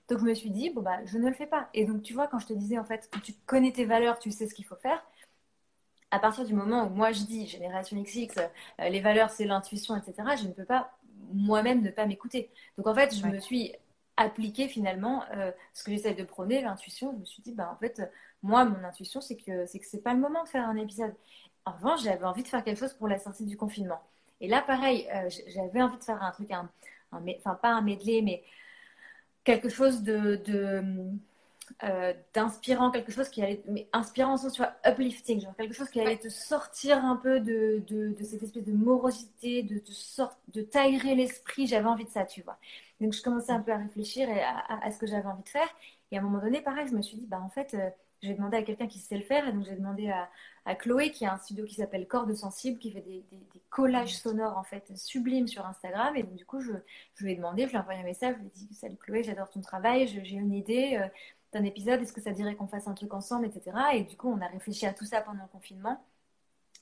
Donc, je me suis dit, bon, bah, je ne le fais pas. Et donc, tu vois, quand je te disais, en fait, que tu connais tes valeurs, tu sais ce qu'il faut faire, à partir du moment où moi je dis génération XX, euh, les valeurs c'est l'intuition, etc., je ne peux pas moi-même ne pas m'écouter. Donc en fait, je me suis appliquée finalement euh, ce que j'essaie de prôner, l'intuition. Je me suis dit, bah en fait, moi, mon intuition, c'est que c'est que c'est pas le moment de faire un épisode. En revanche, j'avais envie de faire quelque chose pour la sortie du confinement. Et là, pareil, euh, j'avais envie de faire un truc, un, enfin pas un medley, mais quelque chose de, euh, d'inspirant, quelque chose qui allait, mais inspirant en sens, tu vois, uplifting, genre quelque chose qui allait te sortir un peu de, de, cette espèce de morosité, de, de, de t'aérer l'esprit. J'avais envie de ça, tu vois. Donc je commençais un peu à réfléchir à, à, ce que j'avais envie de faire. Et à un moment donné, pareil, je me suis dit, bah en fait, euh, j'ai demandé à quelqu'un qui sait le faire. Et donc, j'ai demandé à, Chloé, qui a un studio qui s'appelle Cordes Sensibles, qui fait des, collages sonores, en fait, sublimes sur Instagram. Et donc, du coup, je, je lui ai demandé, je lui ai envoyé un message, je lui ai dit Salut Chloé, j'adore ton travail, j'ai une idée euh, d'un épisode, est-ce que ça dirait qu'on fasse un truc ensemble, etc. Et du coup, on a réfléchi à tout ça pendant le confinement.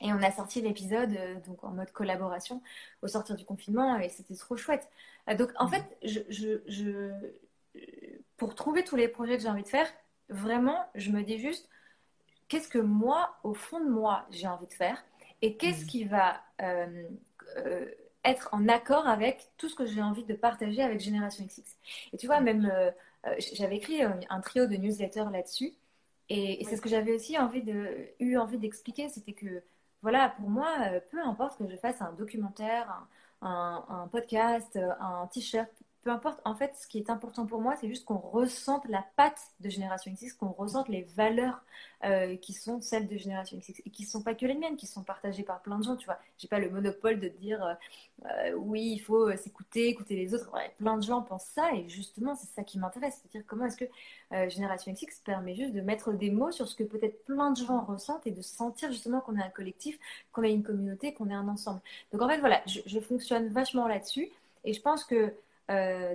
Et on a sorti l'épisode donc en mode collaboration au sortir du confinement et c'était trop chouette. donc en fait, je, je, pour trouver tous les projets que j'ai envie de faire, vraiment, je me dis juste qu'est-ce que moi, au fond de moi, j'ai envie de faire et qu'est-ce qui va être en accord avec tout ce que j'ai envie de partager avec Génération XX. Et tu vois, même, euh, euh, j'avais écrit un, trio de newsletters là-dessus. Et, c'est ce que j'avais aussi envie de, eu envie d'expliquer, c'était que, voilà, pour moi, euh, peu importe que je fasse un documentaire, un podcast, un t-shirt, peu importe, en fait, ce qui est important pour moi, c'est juste qu'on ressente la patte de Génération XX, qu'on ressente les valeurs euh, qui sont celles de Génération XX et qui ne sont pas que les miennes, qui sont partagées par plein de gens. Tu vois, j'ai pas le monopole de dire euh, euh, oui, il faut s'écouter, écouter les autres. plein de gens pensent ça et justement, c'est ça qui m'intéresse. C'est-à-dire comment est-ce que Génération XX permet juste de mettre des mots sur ce que peut-être plein de gens ressentent et de sentir justement qu'on est un collectif, qu'on est une communauté, qu'on est un ensemble. Donc en fait, voilà, je, je fonctionne vachement là-dessus et je pense que euh,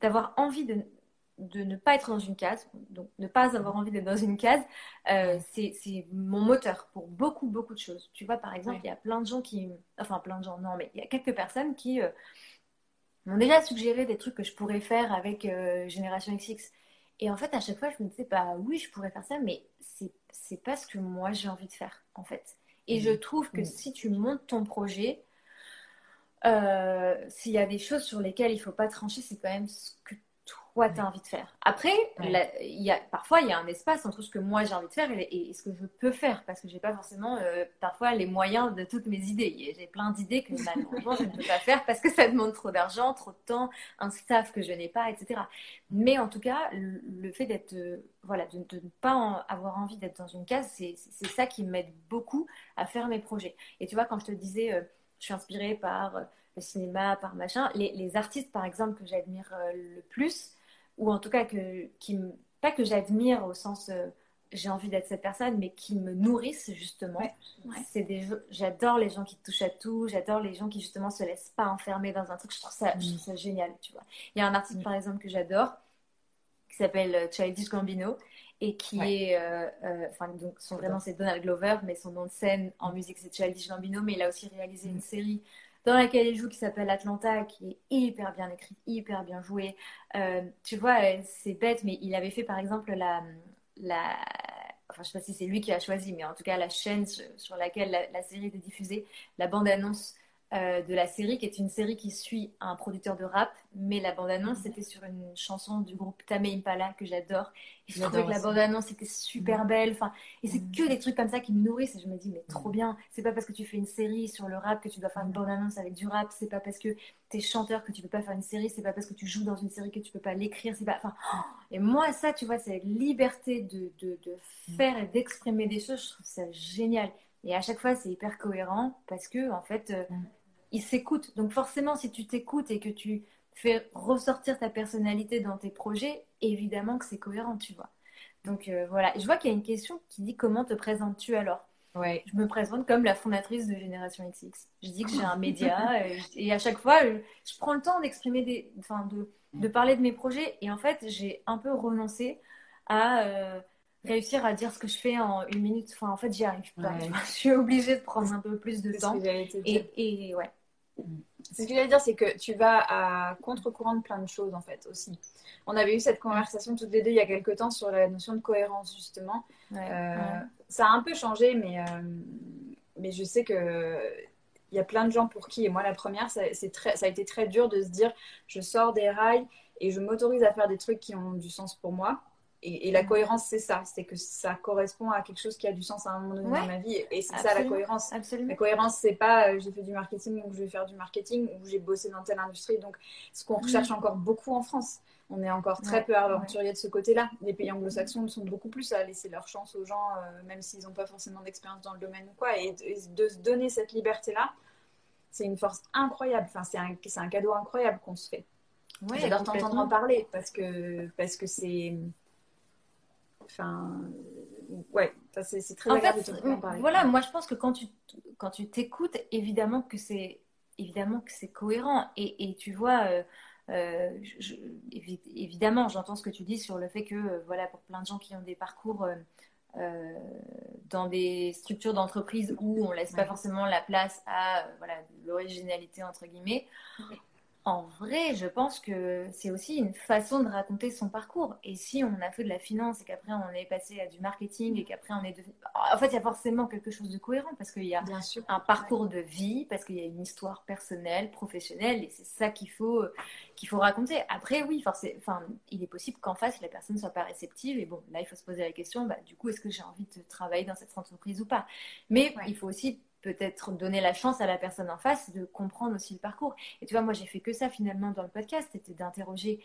d'avoir envie de, de ne pas être dans une case, donc ne pas avoir envie d'être dans une case, euh, c'est mon moteur pour beaucoup, beaucoup de choses. Tu vois, par exemple, il y a plein de gens qui, enfin plein de gens, non, mais il y a quelques personnes qui euh, m'ont déjà suggéré des trucs que je pourrais faire avec Génération XX. Et en fait, à chaque fois, je me disais, bah oui, je pourrais faire ça, mais c'est pas ce que moi j'ai envie de faire, en fait. Et je trouve que si tu montes ton projet, euh, s'il y a des choses sur lesquelles il ne faut pas trancher, c'est quand même ce que toi, tu as envie de faire. Après, il y a, parfois, il y a un espace entre ce que moi, j'ai envie de faire et, ce que je peux faire, parce que je n'ai pas forcément, euh, parfois, les moyens de toutes mes idées. J'ai plein d'idées que, malheureusement, je ne peux pas faire parce que ça demande trop d'argent, trop de temps, un staff que je n'ai pas, etc. Mais en tout cas, le, fait d'être, euh, voilà, de, ne pas avoir envie d'être dans une case, c'est ça qui m'aide beaucoup à faire mes projets. Et tu vois, quand je te disais je suis inspirée par euh, le cinéma, par machin. Les, artistes, par exemple, que j'admire euh, le plus, ou en tout cas que, qui, pas que j'admire au sens euh, j'ai envie d'être cette personne, mais qui me nourrissent justement. C'est des, j'adore les gens qui touchent à tout, j'adore les gens qui justement se laissent pas enfermer dans un truc. Je trouve ça, mm. génial, tu vois. Il y a un artiste mm. par exemple que j'adore, qui s'appelle Childish Gambino, et qui est, euh, euh, enfin, donc son vrai nom c'est Donald Glover, mais son nom de scène en musique c'est Childish Gambino, mais il a aussi réalisé une mm. série dans laquelle il joue qui s'appelle Atlanta, qui est hyper bien écrite, hyper bien jouée. Euh, tu vois, c'est bête, mais il avait fait par exemple la, la, enfin je sais pas si c'est lui qui a choisi, mais en tout cas la chaîne sur laquelle la, la série était diffusée, la bande-annonce euh, de la série, qui est une série qui suit un producteur de rap, mais la bande-annonce, mhm. c'était sur une chanson du groupe Tame Impala que j'adore. Et je trouvais que la bande-annonce était super mhm. belle. Enfin, et c'est que des trucs comme ça qui me nourrissent. Et je me dis, mais trop bien. C'est pas parce que tu fais une série sur le rap que tu dois faire une bande-annonce avec du rap. C'est pas parce que tu es chanteur que tu peux pas faire une série. C'est pas parce que tu joues dans une série que tu peux pas l'écrire. C'est pas. Enfin, et moi, ça, tu vois, cette liberté de, de, de mhm. faire et d'exprimer des choses, je trouve ça génial. Et à chaque fois, c'est hyper cohérent parce que, en fait, euh, il s'écoute. Donc forcément, si tu t'écoutes et que tu fais ressortir ta personnalité dans tes projets, évidemment que c'est cohérent, tu vois. Donc euh, voilà. je vois qu'il y a une question qui dit comment te présentes-tu alors? Ouais. Je me présente comme la fondatrice de Génération XX. Je dis que j'ai un média et, à chaque fois, je, prends le temps d'exprimer des, enfin de, de, parler de mes projets et en fait, j'ai un peu renoncé à euh, réussir à dire ce que je fais en une minute. Enfin, en fait, j'y arrive pas. Je suis obligée de prendre un peu plus de temps. Et, et, ouais. C'est ce que j'allais dire, c'est que tu vas à contre-courant de plein de choses en fait aussi. On avait eu cette conversation toutes les deux il y a quelques temps sur la notion de cohérence justement. Euh, ça a un peu changé, mais, euh, mais je sais que il y a plein de gens pour qui, et moi la première, ça, très, ça a été très dur de se dire je sors des rails et je m'autorise à faire des trucs qui ont du sens pour moi. Et, la cohérence, c'est ça, c'est que ça correspond à quelque chose qui a du sens à un moment donné dans ma vie. Et c'est ça la cohérence. Absolument. La cohérence, c'est pas euh, j'ai fait du marketing donc je vais faire du marketing ou j'ai bossé dans telle industrie. Donc, ce qu'on recherche mm. encore beaucoup en France, on est encore très peu aventurier de ce côté-là. Les pays anglo-saxons sont beaucoup plus à laisser leur chance aux gens, euh, même s'ils n'ont pas forcément d'expérience dans le domaine ou quoi. Et, de se donner cette liberté-là, c'est une force incroyable. Enfin, c'est un, un, cadeau incroyable qu'on se fait. J'adore t'entendre en parler parce que parce que c'est Enfin, ouais, c'est très en fait, Voilà, moi je pense que quand tu quand tu t'écoutes, évidemment que c'est évidemment que c'est cohérent et, et, tu vois. Euh, euh, évidemment, j'entends ce que tu dis sur le fait que, euh, voilà, pour plein de gens qui ont des parcours dans des structures d'entreprise où on laisse pas forcément la place à voilà, l'originalité entre guillemets. En vrai, je pense que c'est aussi une façon de raconter son parcours. Et si on a fait de la finance et qu'après on est passé à du marketing et qu'après on est devenu... En fait, il y a forcément quelque chose de cohérent parce qu'il y a un parcours de vie, parce qu'il y a une histoire personnelle, professionnelle, et c'est ça qu'il faut, qu'il faut raconter. Après, oui, forcément, enfin, il est possible qu'en face, la personne ne soit pas réceptive. Et bon, là, il faut se poser la question, bah, du coup, est-ce que j'ai envie de travailler dans cette entreprise ou pas? Mais il faut aussi peut-être donner la chance à la personne en face de comprendre aussi le parcours. Et tu vois, moi, j'ai fait que ça finalement dans le podcast, c'était d'interroger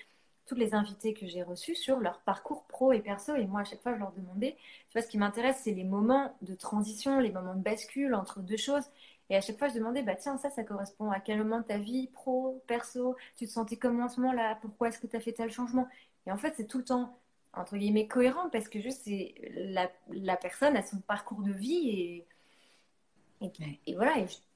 toutes les invités que j'ai reçus sur leur parcours pro et perso. Et moi, à chaque fois, je leur demandais, tu vois, ce qui m'intéresse, c'est les moments de transition, les moments de bascule entre deux choses. Et à chaque fois, je demandais, bah tiens, ça, ça correspond à quel moment de ta vie, pro, perso, tu te sentais comment en ce moment-là, pourquoi est-ce que tu as fait tel changement? Et en fait, c'est tout le temps, entre guillemets, cohérent parce que juste, c'est la, la personne a son parcours de vie et et, voilà,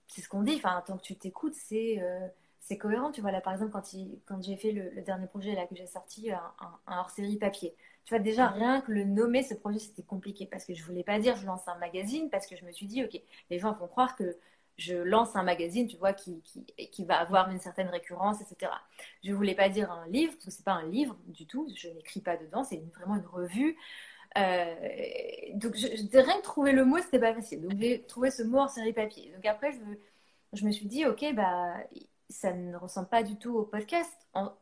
c'est ce qu'on dit. Enfin, tant que tu t'écoutes, c'est euh, c'est cohérent. Tu vois, là, par exemple, quand, quand j'ai fait le, dernier projet là, que j'ai sorti, un, hors-série papier, tu vois, déjà, rien que le nommer, ce projet, c'était compliqué parce que je voulais pas dire je lance un magazine parce que je me suis dit, OK, les gens vont croire que je lance un magazine, tu vois, qui, qui, qui va avoir une certaine récurrence, etc. Je voulais pas dire un livre, parce que c'est pas un livre du tout, je n'écris pas dedans, c'est vraiment une revue. Euh, donc, je, je, rien que trouver le mot, c'était pas facile. Donc, j'ai trouvé ce mot en série papier. Donc, après, je, me suis dit, OK, bah, ça ne ressemble pas du tout au podcast,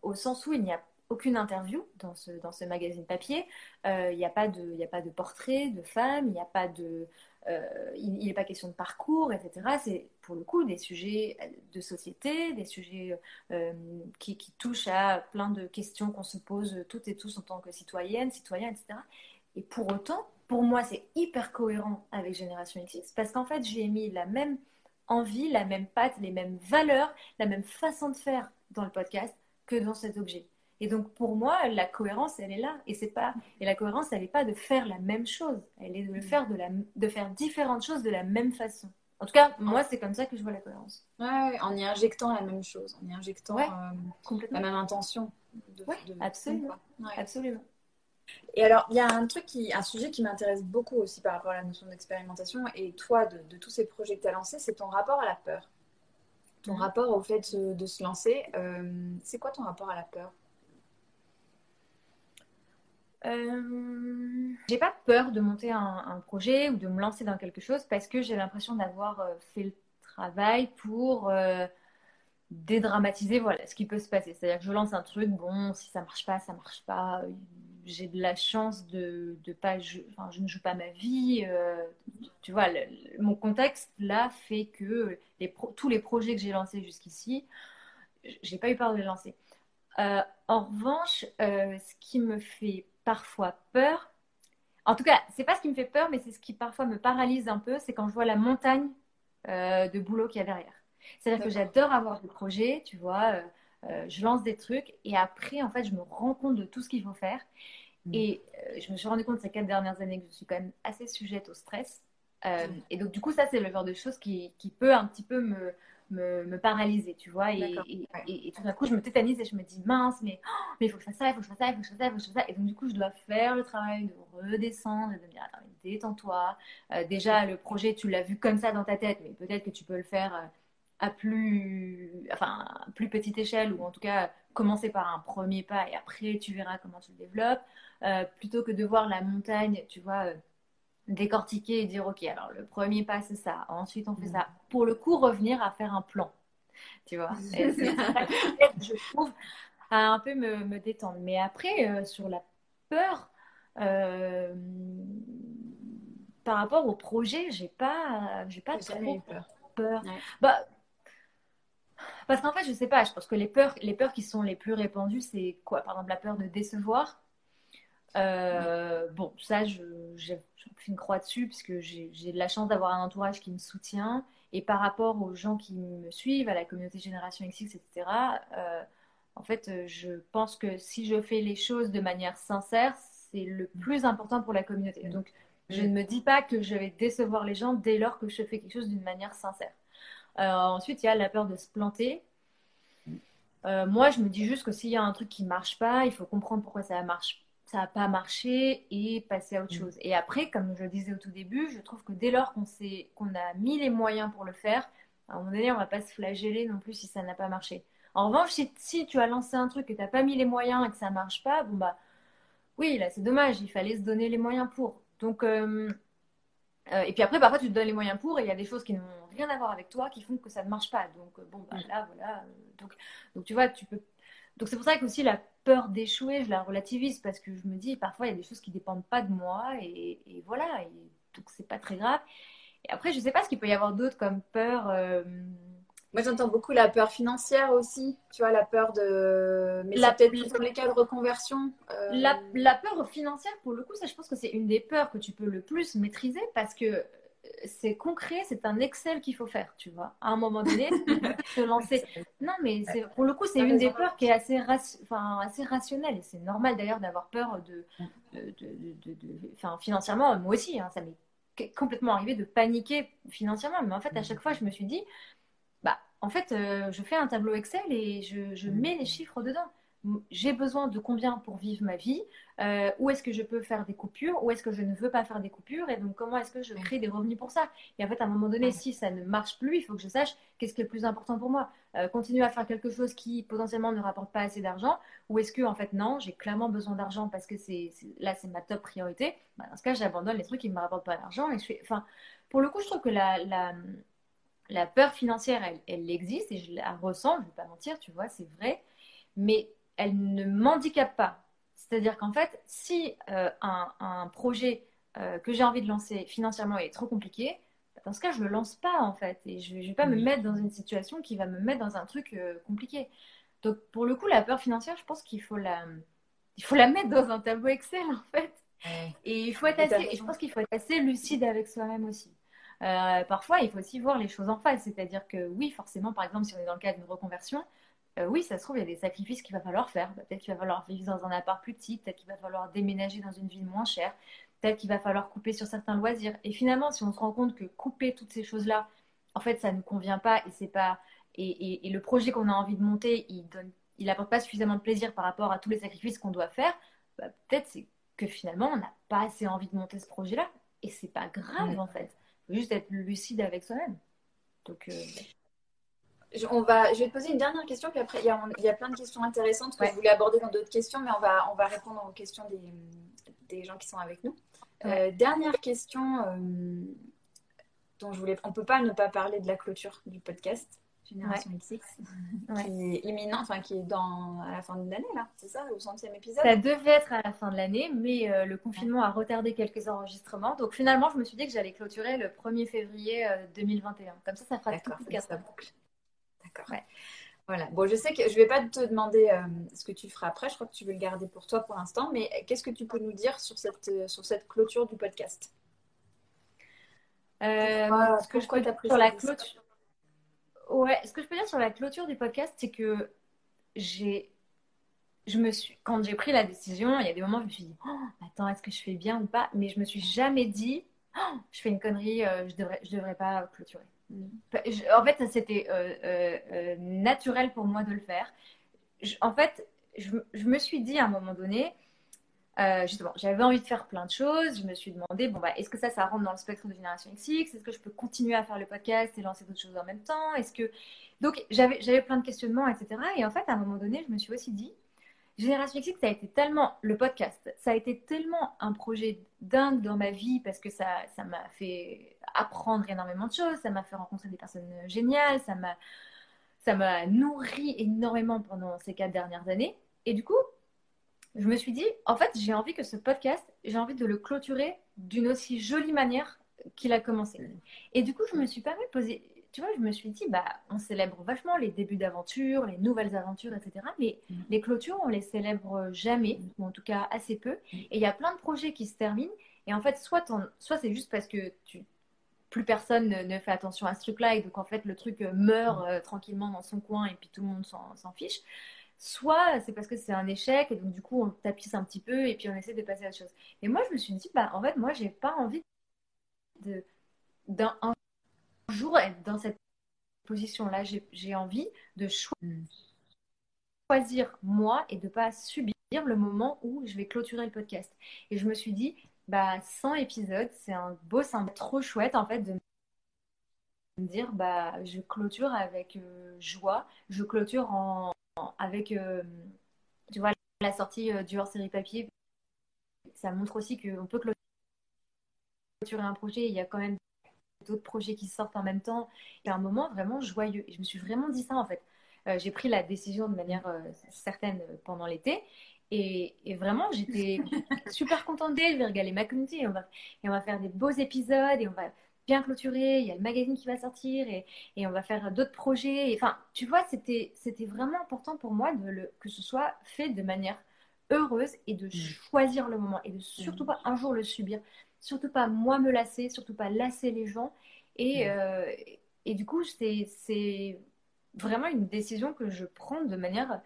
au sens où il n'y a aucune interview dans ce, magazine papier. Euh, il n'y a, pas de, portrait de femme, il n'y a pas de. Euh, il n'est pas question de parcours, etc. C'est pour le coup des sujets de société, des sujets qui, qui, touchent à plein de questions qu'on se pose toutes et tous en tant que citoyennes, citoyens, etc. Et pour autant, pour moi, c'est hyper cohérent avec Génération XX parce qu'en fait, j'ai mis la même envie, la même patte, les mêmes valeurs, la même façon de faire dans le podcast que dans cet objet. Et donc pour moi, la cohérence, elle est là. Et c'est pas et la cohérence, elle n'est pas de faire la même chose. Elle est de le faire de la de faire différentes choses de la même façon. En tout cas, moi, c'est comme ça que je vois la cohérence. Ouais, en y injectant la même chose, en y injectant euh, la même intention. De, absolument. absolument. Et alors, il y a un truc, qui, un sujet qui m'intéresse beaucoup aussi par rapport à la notion d'expérimentation, et toi, de, tous ces projets que tu as lancés, c'est ton rapport à la peur. Ton mhm. rapport au fait de, se lancer. Euh, c'est quoi ton rapport à la peur? Euh, J'ai pas peur de monter un, projet ou de me lancer dans quelque chose parce que j'ai l'impression d'avoir euh, fait le travail pour dédramatiser voilà, ce qui peut se passer. C'est-à-dire que je lance un truc, bon, si ça marche pas, ça marche pas j'ai de la chance de, de pas enfin, je ne joue pas ma vie euh, tu vois mon contexte là fait que les tous les projets que j'ai lancés jusqu'ici j'ai pas eu peur de les lancer. Euh, en revanche euh, ce qui me fait parfois peur en tout cas c'est pas ce qui me fait peur mais c'est ce qui parfois me paralyse un peu c'est quand je vois la montagne de boulot qu'il y a derrière. C'est à dire que j'adore avoir des projets tu vois euh, je lance des trucs et après, en fait, je me rends compte de tout ce qu'il faut faire. Mm. Et euh, je me suis rendu compte ces quatre dernières années que je suis quand même assez sujette au stress. Euh, mm. Et donc, du coup, ça, c'est le genre de choses qui, qui peut un petit peu me, me, me paralyser, tu vois. Et, et, tout d'un coup, je me tétanise et je me dis, mince, mais oh, mais il faut que je fasse ça, il faut que je fasse ça, il faut que je fasse ça, il faut que je fasse ça. Et donc, du coup, je dois faire le travail de redescendre et de me dire, attends, détends-toi. déjà, le projet, tu l'as vu comme ça dans ta tête, mais peut-être que tu peux le faire à plus, enfin, plus petite échelle, ou en tout cas commencer par un premier pas et après tu verras comment tu le développes, euh, plutôt que de voir la montagne, tu vois, euh, décortiquer et dire, ok, alors le premier pas c'est ça, ensuite on fait ça. Pour le coup, revenir à faire un plan, tu vois. je trouve, à un peu me, me détendre. Mais après, euh, sur la peur, par rapport au projet, j'ai pas, j'ai pas trop peur. peur. Bah, parce qu'en fait, je sais pas, je pense que les peurs, les peurs qui sont les plus répandues, c'est quoi? Par exemple, la peur de décevoir? Euh, bon, ça, j'ai fait une croix dessus puisque j'ai de la chance d'avoir un entourage qui me soutient. Et par rapport aux gens qui me suivent, à la communauté Génération XX, etc., euh, en fait, je pense que si je fais les choses de manière sincère, c'est le plus important pour la communauté. Donc, je ne me dis pas que je vais décevoir les gens dès lors que je fais quelque chose d'une manière sincère. Euh, ensuite, il y a la peur de se planter. Euh, moi, je me dis juste que s'il y a un truc qui marche pas, il faut comprendre pourquoi ça marche ça n'a pas marché et passer à autre mm. chose. Et après, comme je le disais au tout début, je trouve que dès lors qu'on qu'on a mis les moyens pour le faire, à un moment donné, on va pas se flageller non plus si ça n'a pas marché. En revanche, si, tu as lancé un truc et tu n'as pas mis les moyens et que ça marche pas, bon bah oui, là c'est dommage, il fallait se donner les moyens pour. Donc, euh, euh, et puis après, parfois tu te donnes les moyens pour et il y a des choses qui n'ont rien à voir avec toi qui font que ça ne marche pas. Donc, euh, bon, bah là, voilà. Donc, donc tu vois, tu peux. Donc c'est pour ça que aussi la peur d'échouer, je la relativise parce que je me dis parfois il y a des choses qui dépendent pas de moi et, voilà, et donc c'est pas très grave. Et après, je sais pas ce qu'il peut y avoir d'autre comme peur. Moi, j'entends beaucoup la peur financière aussi, tu vois, la peur de. Mais la... peut-être plus dans les cas de reconversion. Euh. La, la, peur financière, pour le coup, ça, je pense que c'est une des peurs que tu peux le plus maîtriser parce que euh, c'est concret, c'est un Excel qu'il faut faire, tu vois. À un moment donné, te lancer. Non, mais pour le coup, c'est une des peurs qui est assez, enfin, assez rationnelle. Et c'est normal d'ailleurs d'avoir peur de. de, de, enfin, financièrement, moi aussi, hein, ça m'est complètement arrivé de paniquer financièrement. Mais en fait, à chaque fois, je me suis dit, en fait, euh, je fais un tableau Excel et je, mets les chiffres dedans. J'ai besoin de combien pour vivre ma vie euh, Où est-ce que je peux faire des coupures Où est-ce que je ne veux pas faire des coupures Et donc, comment est-ce que je crée des revenus pour ça Et en fait, à un moment donné, si ça ne marche plus, il faut que je sache qu'est-ce qui est le plus important pour moi. Euh, continuer à faire quelque chose qui potentiellement ne rapporte pas assez d'argent Ou est-ce que, en fait, non, j'ai clairement besoin d'argent parce que c'est là, c'est ma top priorité bah, Dans ce cas, j'abandonne les trucs qui ne me rapportent pas d'argent. Et je fais... enfin, pour le coup, je trouve que la la peur financière, elle, existe et je la ressens, je ne vais pas mentir, tu vois, c'est vrai, mais elle ne m'handicape pas. C'est-à-dire qu'en fait, si euh, un, projet euh, que j'ai envie de lancer financièrement est trop compliqué, bah, dans ce cas, je ne le lance pas en fait. Et je ne vais pas me mettre dans une situation qui va me mettre dans un truc euh, compliqué. Donc pour le coup, la peur financière, je pense qu'il faut la, il faut la mettre dans un tableau Excel en fait. Et il faut être assez, je pense qu'il faut être assez lucide avec soi-même aussi. Euh, parfois, il faut aussi voir les choses en face. C'est-à-dire que oui, forcément, par exemple, si on est dans le cas d'une reconversion, euh, oui, ça se trouve, il y a des sacrifices qu'il va falloir faire. Bah, peut-être qu'il va falloir vivre dans un appart plus petit, peut-être qu'il va falloir déménager dans une ville moins chère, peut-être qu'il va falloir couper sur certains loisirs. Et finalement, si on se rend compte que couper toutes ces choses-là, en fait, ça ne nous convient pas et c'est pas et, le projet qu'on a envie de monter, il donne, il apporte pas suffisamment de plaisir par rapport à tous les sacrifices qu'on doit faire. Bah, peut-être c'est que finalement, on n'a pas assez envie de monter ce projet-là et c'est pas grave en fait juste être lucide avec soi-même. Donc, euh, on va, je vais te poser une dernière question, puis après, il y a, il y a plein de questions intéressantes que je voulais aborder dans d'autres questions, mais on va, on va répondre aux questions des, des gens qui sont avec nous. Euh, dernière question euh, dont je voulais. On ne peut pas ne pas parler de la clôture du podcast. Génération XX, qui est imminent, enfin qui est dans, à la fin de l'année, là, c'est ça, au centième épisode? Ça devait être à la fin de l'année, mais euh, le confinement a retardé quelques enregistrements. Donc finalement, je me suis dit que j'allais clôturer le 1er février 2021. Euh, Comme ça, ça fera tout ça boucle. D'accord. Ouais. Voilà. Bon, je sais que je ne vais pas te demander euh, ce que tu feras après. Je crois que tu veux le garder pour toi pour l'instant. Mais qu'est-ce que tu peux nous dire sur cette, sur cette clôture du podcast? Ce que je crois sur la clôture. Ouais, ce que je peux dire sur la clôture du podcast, c'est que j'ai. Je me suis, quand j'ai pris la décision, il y a des moments où je me suis dit, oh, attends, est-ce que je fais bien ou pas? Mais je me suis jamais dit, oh, je fais une connerie, euh, je devrais, je devrais pas clôturer. Mm. en fait, c'était euh, euh, naturel pour moi de le faire. en fait, je, je, me suis dit à un moment donné, euh, justement, j'avais envie de faire plein de choses. Je me suis demandé, bon, bah, est-ce que ça, ça rentre dans le spectre de Génération XX Est-ce que je peux continuer à faire le podcast et lancer d'autres choses en même temps? Est-ce que... Donc, j'avais, plein de questionnements, etc. Et en fait, à un moment donné, je me suis aussi dit, Génération XX, ça a été tellement, le podcast, ça a été tellement un projet dingue dans ma vie parce que ça, ça m'a fait apprendre énormément de choses, ça m'a fait rencontrer des personnes géniales, ça m'a, ça m'a nourri énormément pendant ces quatre dernières années. Et du coup, je me suis dit, en fait, j'ai envie que ce podcast, j'ai envie de le clôturer d'une aussi jolie manière qu'il a commencé. Et du coup, je me suis permis de poser, tu vois, je me suis dit, bah, on célèbre vachement les débuts d'aventure, les nouvelles aventures, etc. Mais mm. les clôtures, on les célèbre jamais, ou en tout cas assez peu. Mm. Et il y a plein de projets qui se terminent. Et en fait, soit, soit c'est juste parce que tu, plus personne ne, fait attention à ce truc-là, et donc en fait, le truc meurt mm. euh, tranquillement dans son coin, et puis tout le monde s'en fiche soit c'est parce que c'est un échec et donc du coup on tapisse un petit peu et puis on essaie de passer à autre chose. Et moi je me suis dit, bah en fait moi j'ai pas envie de d'un un jour être dans cette position-là, j'ai envie de mm. choisir moi et de pas subir le moment où je vais clôturer le podcast. Et je me suis dit, bah 100 épisodes, c'est un beau symbole, trop chouette en fait de me dire, bah je clôture avec euh, joie, je clôture en, avec, euh, tu vois, la sortie euh, du hors-série papier. Ça montre aussi qu'on peut clôturer un projet, il y a quand même d'autres projets qui sortent en même temps. Il y a un moment vraiment joyeux. Et je me suis vraiment dit ça en fait. j'ai pris la décision de manière certaine pendant l'été. Et, vraiment, j'étais super contente d'elle. Je vais regarder ma communauté et on, va, et on va faire des beaux épisodes et on va bien clôturer. Il y a le magazine qui va sortir et, et on va faire d'autres projets. enfin, tu vois, c'était, vraiment important pour moi de le, que ce soit fait de manière heureuse et de mm. choisir le moment et de surtout mm. pas un jour le subir. Surtout pas moi me lasser, surtout pas lasser les gens. Et, mm. euh, et du coup, c'est, c'est vraiment une décision que je prends de manière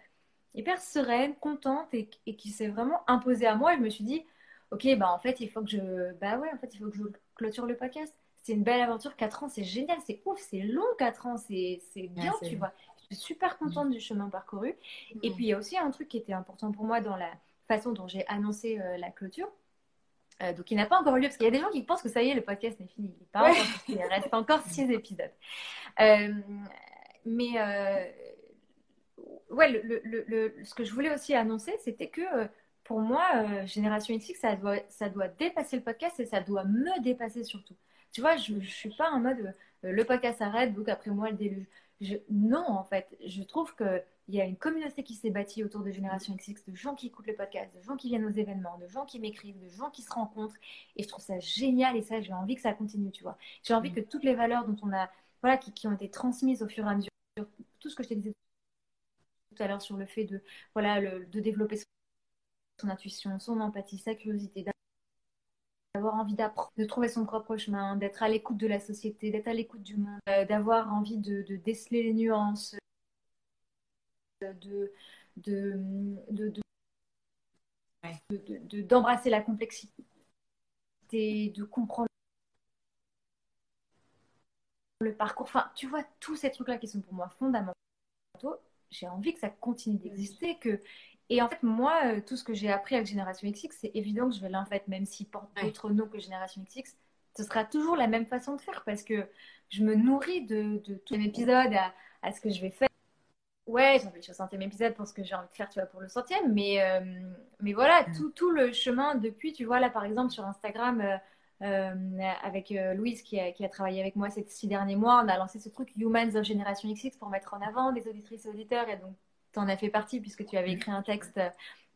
hyper sereine, contente et, qui s'est vraiment imposée à moi. Et je me suis dit, ok, bah en fait, il faut que je, bah ouais, en fait, il faut que je clôture le podcast. C'est une belle aventure, 4 ans, c'est génial, c'est ouf, c'est long 4 ans, c'est bien, tu vois. Je suis super contente du chemin parcouru. Et puis, il y a aussi un truc qui était important pour moi dans la façon dont j'ai annoncé euh, la clôture. Euh, donc, il n'a pas encore lieu, parce qu'il y a des gens qui pensent que ça y est, le podcast n'est fini. Il, pas il reste encore 6 épisodes. Euh, mais ouais, le, le, ce que je voulais aussi annoncer, c'était que pour moi, Génération XX, ça doit, ça doit dépasser le podcast et ça doit me dépasser surtout. Tu vois, je ne suis pas en mode euh, le podcast arrête, donc après moi le déluge. Je, non, en fait, je trouve qu'il y a une communauté qui s'est bâtie autour de Génération XX, de gens qui écoutent le podcast, de gens qui viennent aux événements, de gens qui m'écrivent, de gens qui se rencontrent. Et je trouve ça génial et ça, j'ai envie que ça continue, tu vois. J'ai envie mm. que toutes les valeurs dont on a, voilà, qui, qui, ont été transmises au fur et à mesure, tout ce que je te disais tout à l'heure sur le fait de, voilà, de développer son intuition, son empathie, sa curiosité, envie d'apprendre, de trouver son propre chemin, d'être à l'écoute de la société, d'être à l'écoute du monde, euh, d'avoir envie de, déceler les nuances, de, d'embrasser la complexité, de comprendre le parcours. Enfin, tu vois, tous ces trucs-là qui sont pour moi fondamentaux j'ai envie que ça continue d'exister. Que... Et en fait, moi, euh, tout ce que j'ai appris avec Génération XX, c'est évident que je vais là, en fait, même s'il porte d'autres noms que Génération XX, ce sera toujours la même façon de faire parce que je me nourris de, de tous les épisodes à, à, ce que je vais faire. Ouais, j'ai envie de au centième épisode pour ce que j'ai envie de faire, tu vois, pour le centième. Mais, euh, mais voilà, mm. tout, tout, le chemin depuis, tu vois, là, par exemple, sur Instagram, euh, euh, avec Louise qui a, qui a, travaillé avec moi ces six derniers mois. On a lancé ce truc Humans of Generation XX pour mettre en avant des auditrices et auditeurs. Et donc, tu en as fait partie puisque tu avais écrit un texte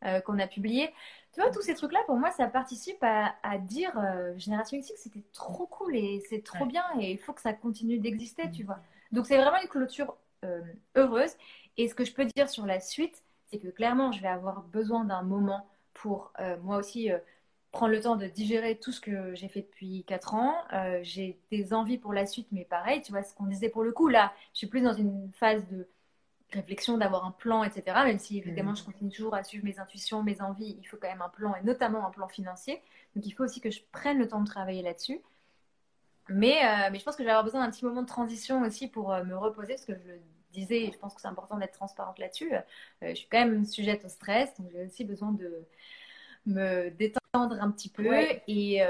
euh, qu'on a publié. Tu vois, tous ces trucs-là, pour moi, ça participe à, à dire Génération XX, c'était trop cool et c'est trop bien et il faut que ça continue d'exister, tu vois. Donc, c'est vraiment une clôture heureuse. Et ce que je peux dire sur la suite, c'est que clairement, je vais avoir besoin d'un moment pour moi aussi prendre le temps de digérer tout ce que j'ai fait depuis 4 ans. Euh, j'ai des envies pour la suite, mais pareil, tu vois, ce qu'on disait pour le coup, là, je suis plus dans une phase de réflexion, d'avoir un plan, etc. Même si évidemment, mm. je continue toujours à suivre mes intuitions, mes envies, il faut quand même un plan, et notamment un plan financier. Donc il faut aussi que je prenne le temps de travailler là-dessus. Mais, euh, mais je pense que je vais avoir besoin d'un petit moment de transition aussi pour euh, me reposer, parce que je le disais, je pense que c'est important d'être transparente là-dessus. je suis quand même sujette au stress, donc j'ai aussi besoin de me détendre un petit peu. Et,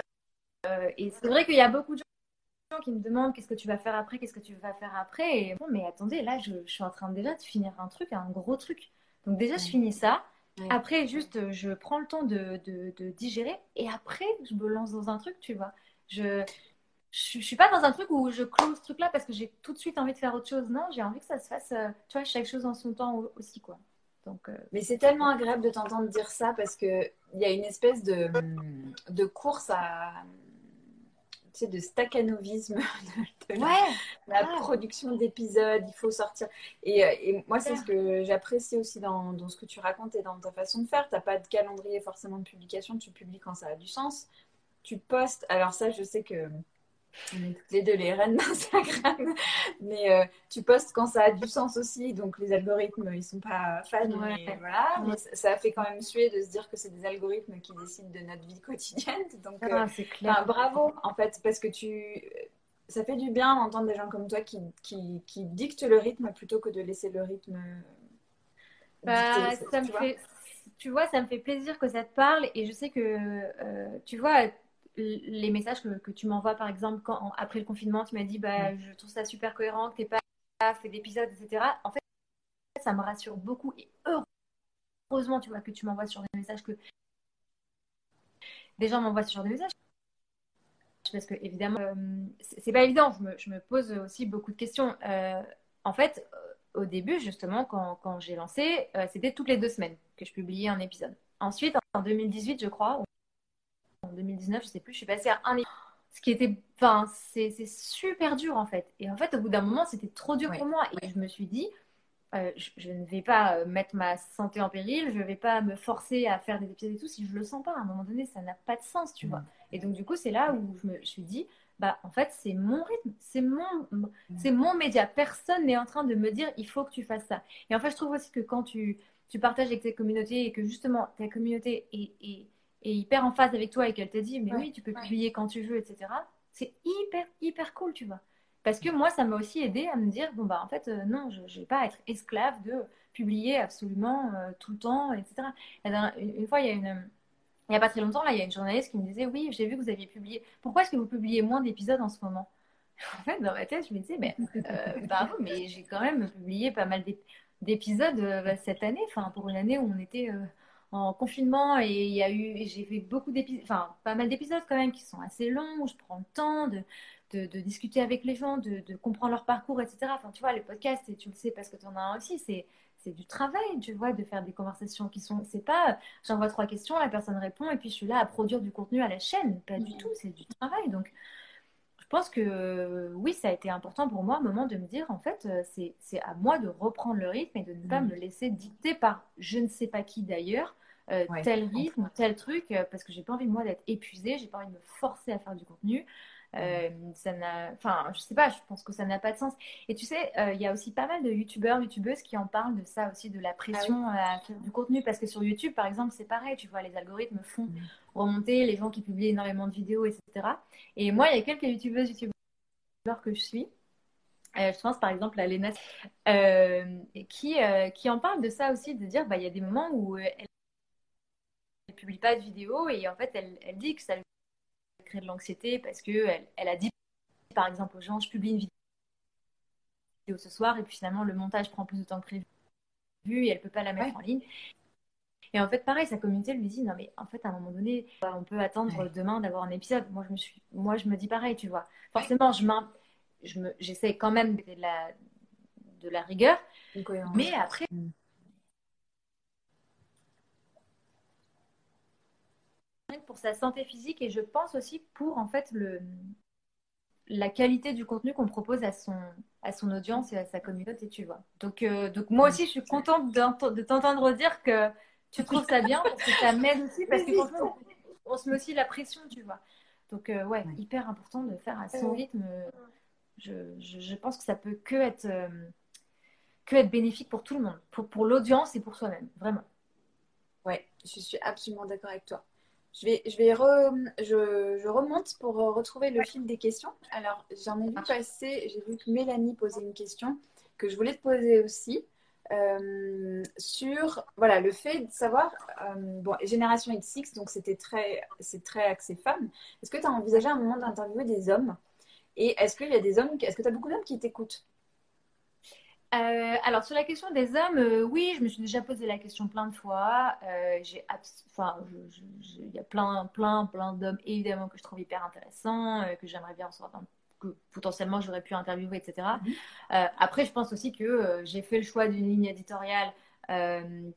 euh, et c'est vrai qu'il y a beaucoup de gens qui me demandent qu'est-ce que tu vas faire après, qu'est-ce que tu vas faire après. Et bon, mais attendez, là, je, suis en train déjà de finir un truc, un gros truc. Donc déjà, je finis ça. Après, juste, je prends le temps de, de, digérer et après, je me lance dans un truc, tu vois. Je, je, suis pas dans un truc où je close ce truc-là parce que j'ai tout de suite envie de faire autre chose. Non, j'ai envie que ça se fasse, euh, tu vois, chaque chose en son temps aussi, quoi. Donc, euh, Mais c'est tellement agréable de t'entendre dire ça parce qu'il y a une espèce de, de course à. Tu sais, de staccanovisme de, la, production d'épisodes, il faut sortir. Et, euh, et moi, c'est ce que j'apprécie aussi dans, dans, ce que tu racontes et dans ta façon de faire. Tu n'as pas de calendrier forcément de publication, tu publies quand ça a du sens. Tu postes. Alors, ça, je sais que on est toutes les deux les reines d'Instagram. Mais euh, tu postes quand ça a du sens aussi. Donc les algorithmes, ils sont pas fans. Mais voilà. ça, fait quand même suer de se dire que c'est des algorithmes qui décident de notre vie quotidienne. Donc ah, euh, bravo en fait parce que tu ça fait du bien d'entendre des gens comme toi qui, qui, qui, dictent le rythme plutôt que de laisser le rythme. Bah, ça me fait tu vois, ça me fait plaisir que ça te parle et je sais que, euh, tu vois, les messages que, tu m'envoies, par exemple, quand, après le confinement, tu m'as dit, bah, je trouve ça super cohérent, que tu pas fait d'épisodes, etc. En fait, ça me rassure beaucoup et heureusement, tu vois, que tu m'envoies sur des messages que des gens m'envoient ce genre de messages. Parce que, évidemment, euh, c'est pas évident. Je me, pose aussi beaucoup de questions. Euh, en fait, euh, au début, justement, quand, quand j'ai lancé, c'était toutes les deux semaines que je publiais un épisode. Ensuite, en 2018, je crois, en 2019, je sais plus, je suis passée à un épisode. Ce qui était, enfin, c'est super dur en fait. Et en fait, au bout d'un moment, c'était trop dur pour moi. Et je me suis dit, euh, je, ne vais pas euh, mettre ma santé en péril, je ne vais pas me forcer à faire des épisodes et tout si je le sens pas. À un moment donné, ça n'a pas de sens, tu vois. Mm. Et donc, du coup, c'est là où je me suis dit, bah, en fait, c'est mon rythme, c'est mon, mm. c'est mon média. Personne n'est en train de me dire, il faut que tu fasses ça. Et en fait, je trouve aussi que quand tu, tu partages avec ta communauté et que justement, ta communauté est, est, est hyper en phase avec toi et qu'elle te dit, mais oui, tu peux publier quand tu veux, etc. C'est hyper, hyper cool, tu vois. Parce que moi, ça m'a aussi aidé à me dire, bon, bah, en fait, euh, non, je ne vais pas être esclave de publier absolument euh, tout le temps, etc. Une, fois, il y a une. Il n'y a pas très longtemps, là, il y a une journaliste qui me disait Oui, j'ai vu que vous aviez publié. Pourquoi est-ce que vous publiez moins d'épisodes en ce moment? En fait, dans ma tête, je me disais Mais euh, mais j'ai quand même publié pas mal d'épisodes cette année, enfin, pour une année où on était en confinement et il y a eu, j'ai fait beaucoup d'épisodes, enfin, pas mal d'épisodes quand même qui sont assez longs, où je prends le temps de, de, discuter avec les gens, de, comprendre leur parcours, etc. Enfin, tu vois, les podcasts, et tu le sais parce que tu en as un aussi, c'est c'est du travail, tu vois, de faire des conversations qui sont. C'est pas j'envoie trois questions, la personne répond et puis je suis là à produire du contenu à la chaîne. Pas du tout, c'est du travail. Donc, je pense que oui, ça a été important pour moi, un moment de me dire en fait, euh, c'est à moi de reprendre le rythme et de ne pas me laisser dicter par je ne sais pas qui d'ailleurs. Euh, tel rythme, tel truc, euh, parce que j'ai pas envie moi d'être épuisée, j'ai pas envie de me forcer à faire du contenu. Euh, ça n'a, enfin, je sais pas, je pense que ça n'a pas de sens. Et tu sais, euh, il y a aussi pas mal de youtubeurs, youtubeuses qui en parlent de ça aussi, de la pression ah à faire du contenu, parce que sur YouTube, par exemple, c'est pareil, tu vois, les algorithmes font mm. remonter les gens qui publient énormément de vidéos, etc. Et moi, il y a quelques youtubeuses, youtubeurs que je suis. Je pense par exemple à Lena qui, qui en parle de ça aussi, de dire bah, il y a des moments où elle publie pas de vidéos et en fait elle, elle dit que ça de l'anxiété parce qu'elle elle a dit, par exemple, aux gens, je publie une vidéo ce soir et puis finalement le montage prend plus de temps que prévu et elle peut pas la mettre en ligne. Et en fait, pareil, sa communauté lui dit non mais en fait à un moment donné, on peut attendre demain d'avoir un épisode. Moi je me suis, moi je me dis pareil, tu vois. Forcément, je je me, j'essaie quand même de la, de la rigueur, mais après. Mm. Pour sa santé physique et je pense aussi pour en fait le, la qualité du contenu qu'on propose à son, à son audience et à sa communauté, tu vois. Donc, euh, donc moi aussi, je suis contente de t'entendre dire que tu trouves ça bien parce que ça m'aide aussi parce que franchement, on se met aussi la pression, tu vois. Donc, euh, ouais, hyper important de faire à son rythme. Je, je, pense que ça peut que être, euh, que être bénéfique pour tout le monde, pour, pour l'audience et pour soi-même, vraiment. Ouais, je suis absolument d'accord avec toi. Je vais, je, vais je, je, remonte pour retrouver le fil des questions. Alors, j'en ai vu passer, j'ai vu que Mélanie posait une question que je voulais te poser aussi. Euh, sur voilà, le fait de savoir, euh, bon, Génération XX, donc c'était très, c'est très axé femmes. Est-ce que tu as envisagé un moment d'interviewer des hommes? Et est-ce qu'il y a des hommes, est-ce que tu as beaucoup d'hommes qui t'écoutent? Euh, alors sur la question des hommes, euh, oui, je me suis déjà posé la question plein de fois. Euh, j'ai, enfin, il y a plein, plein, plein d'hommes évidemment que je trouve hyper intéressants, que j'aimerais bien recevoir, que potentiellement j'aurais pu interviewer, etc. Mhm. après, je pense aussi que j'ai fait le choix d'une ligne éditoriale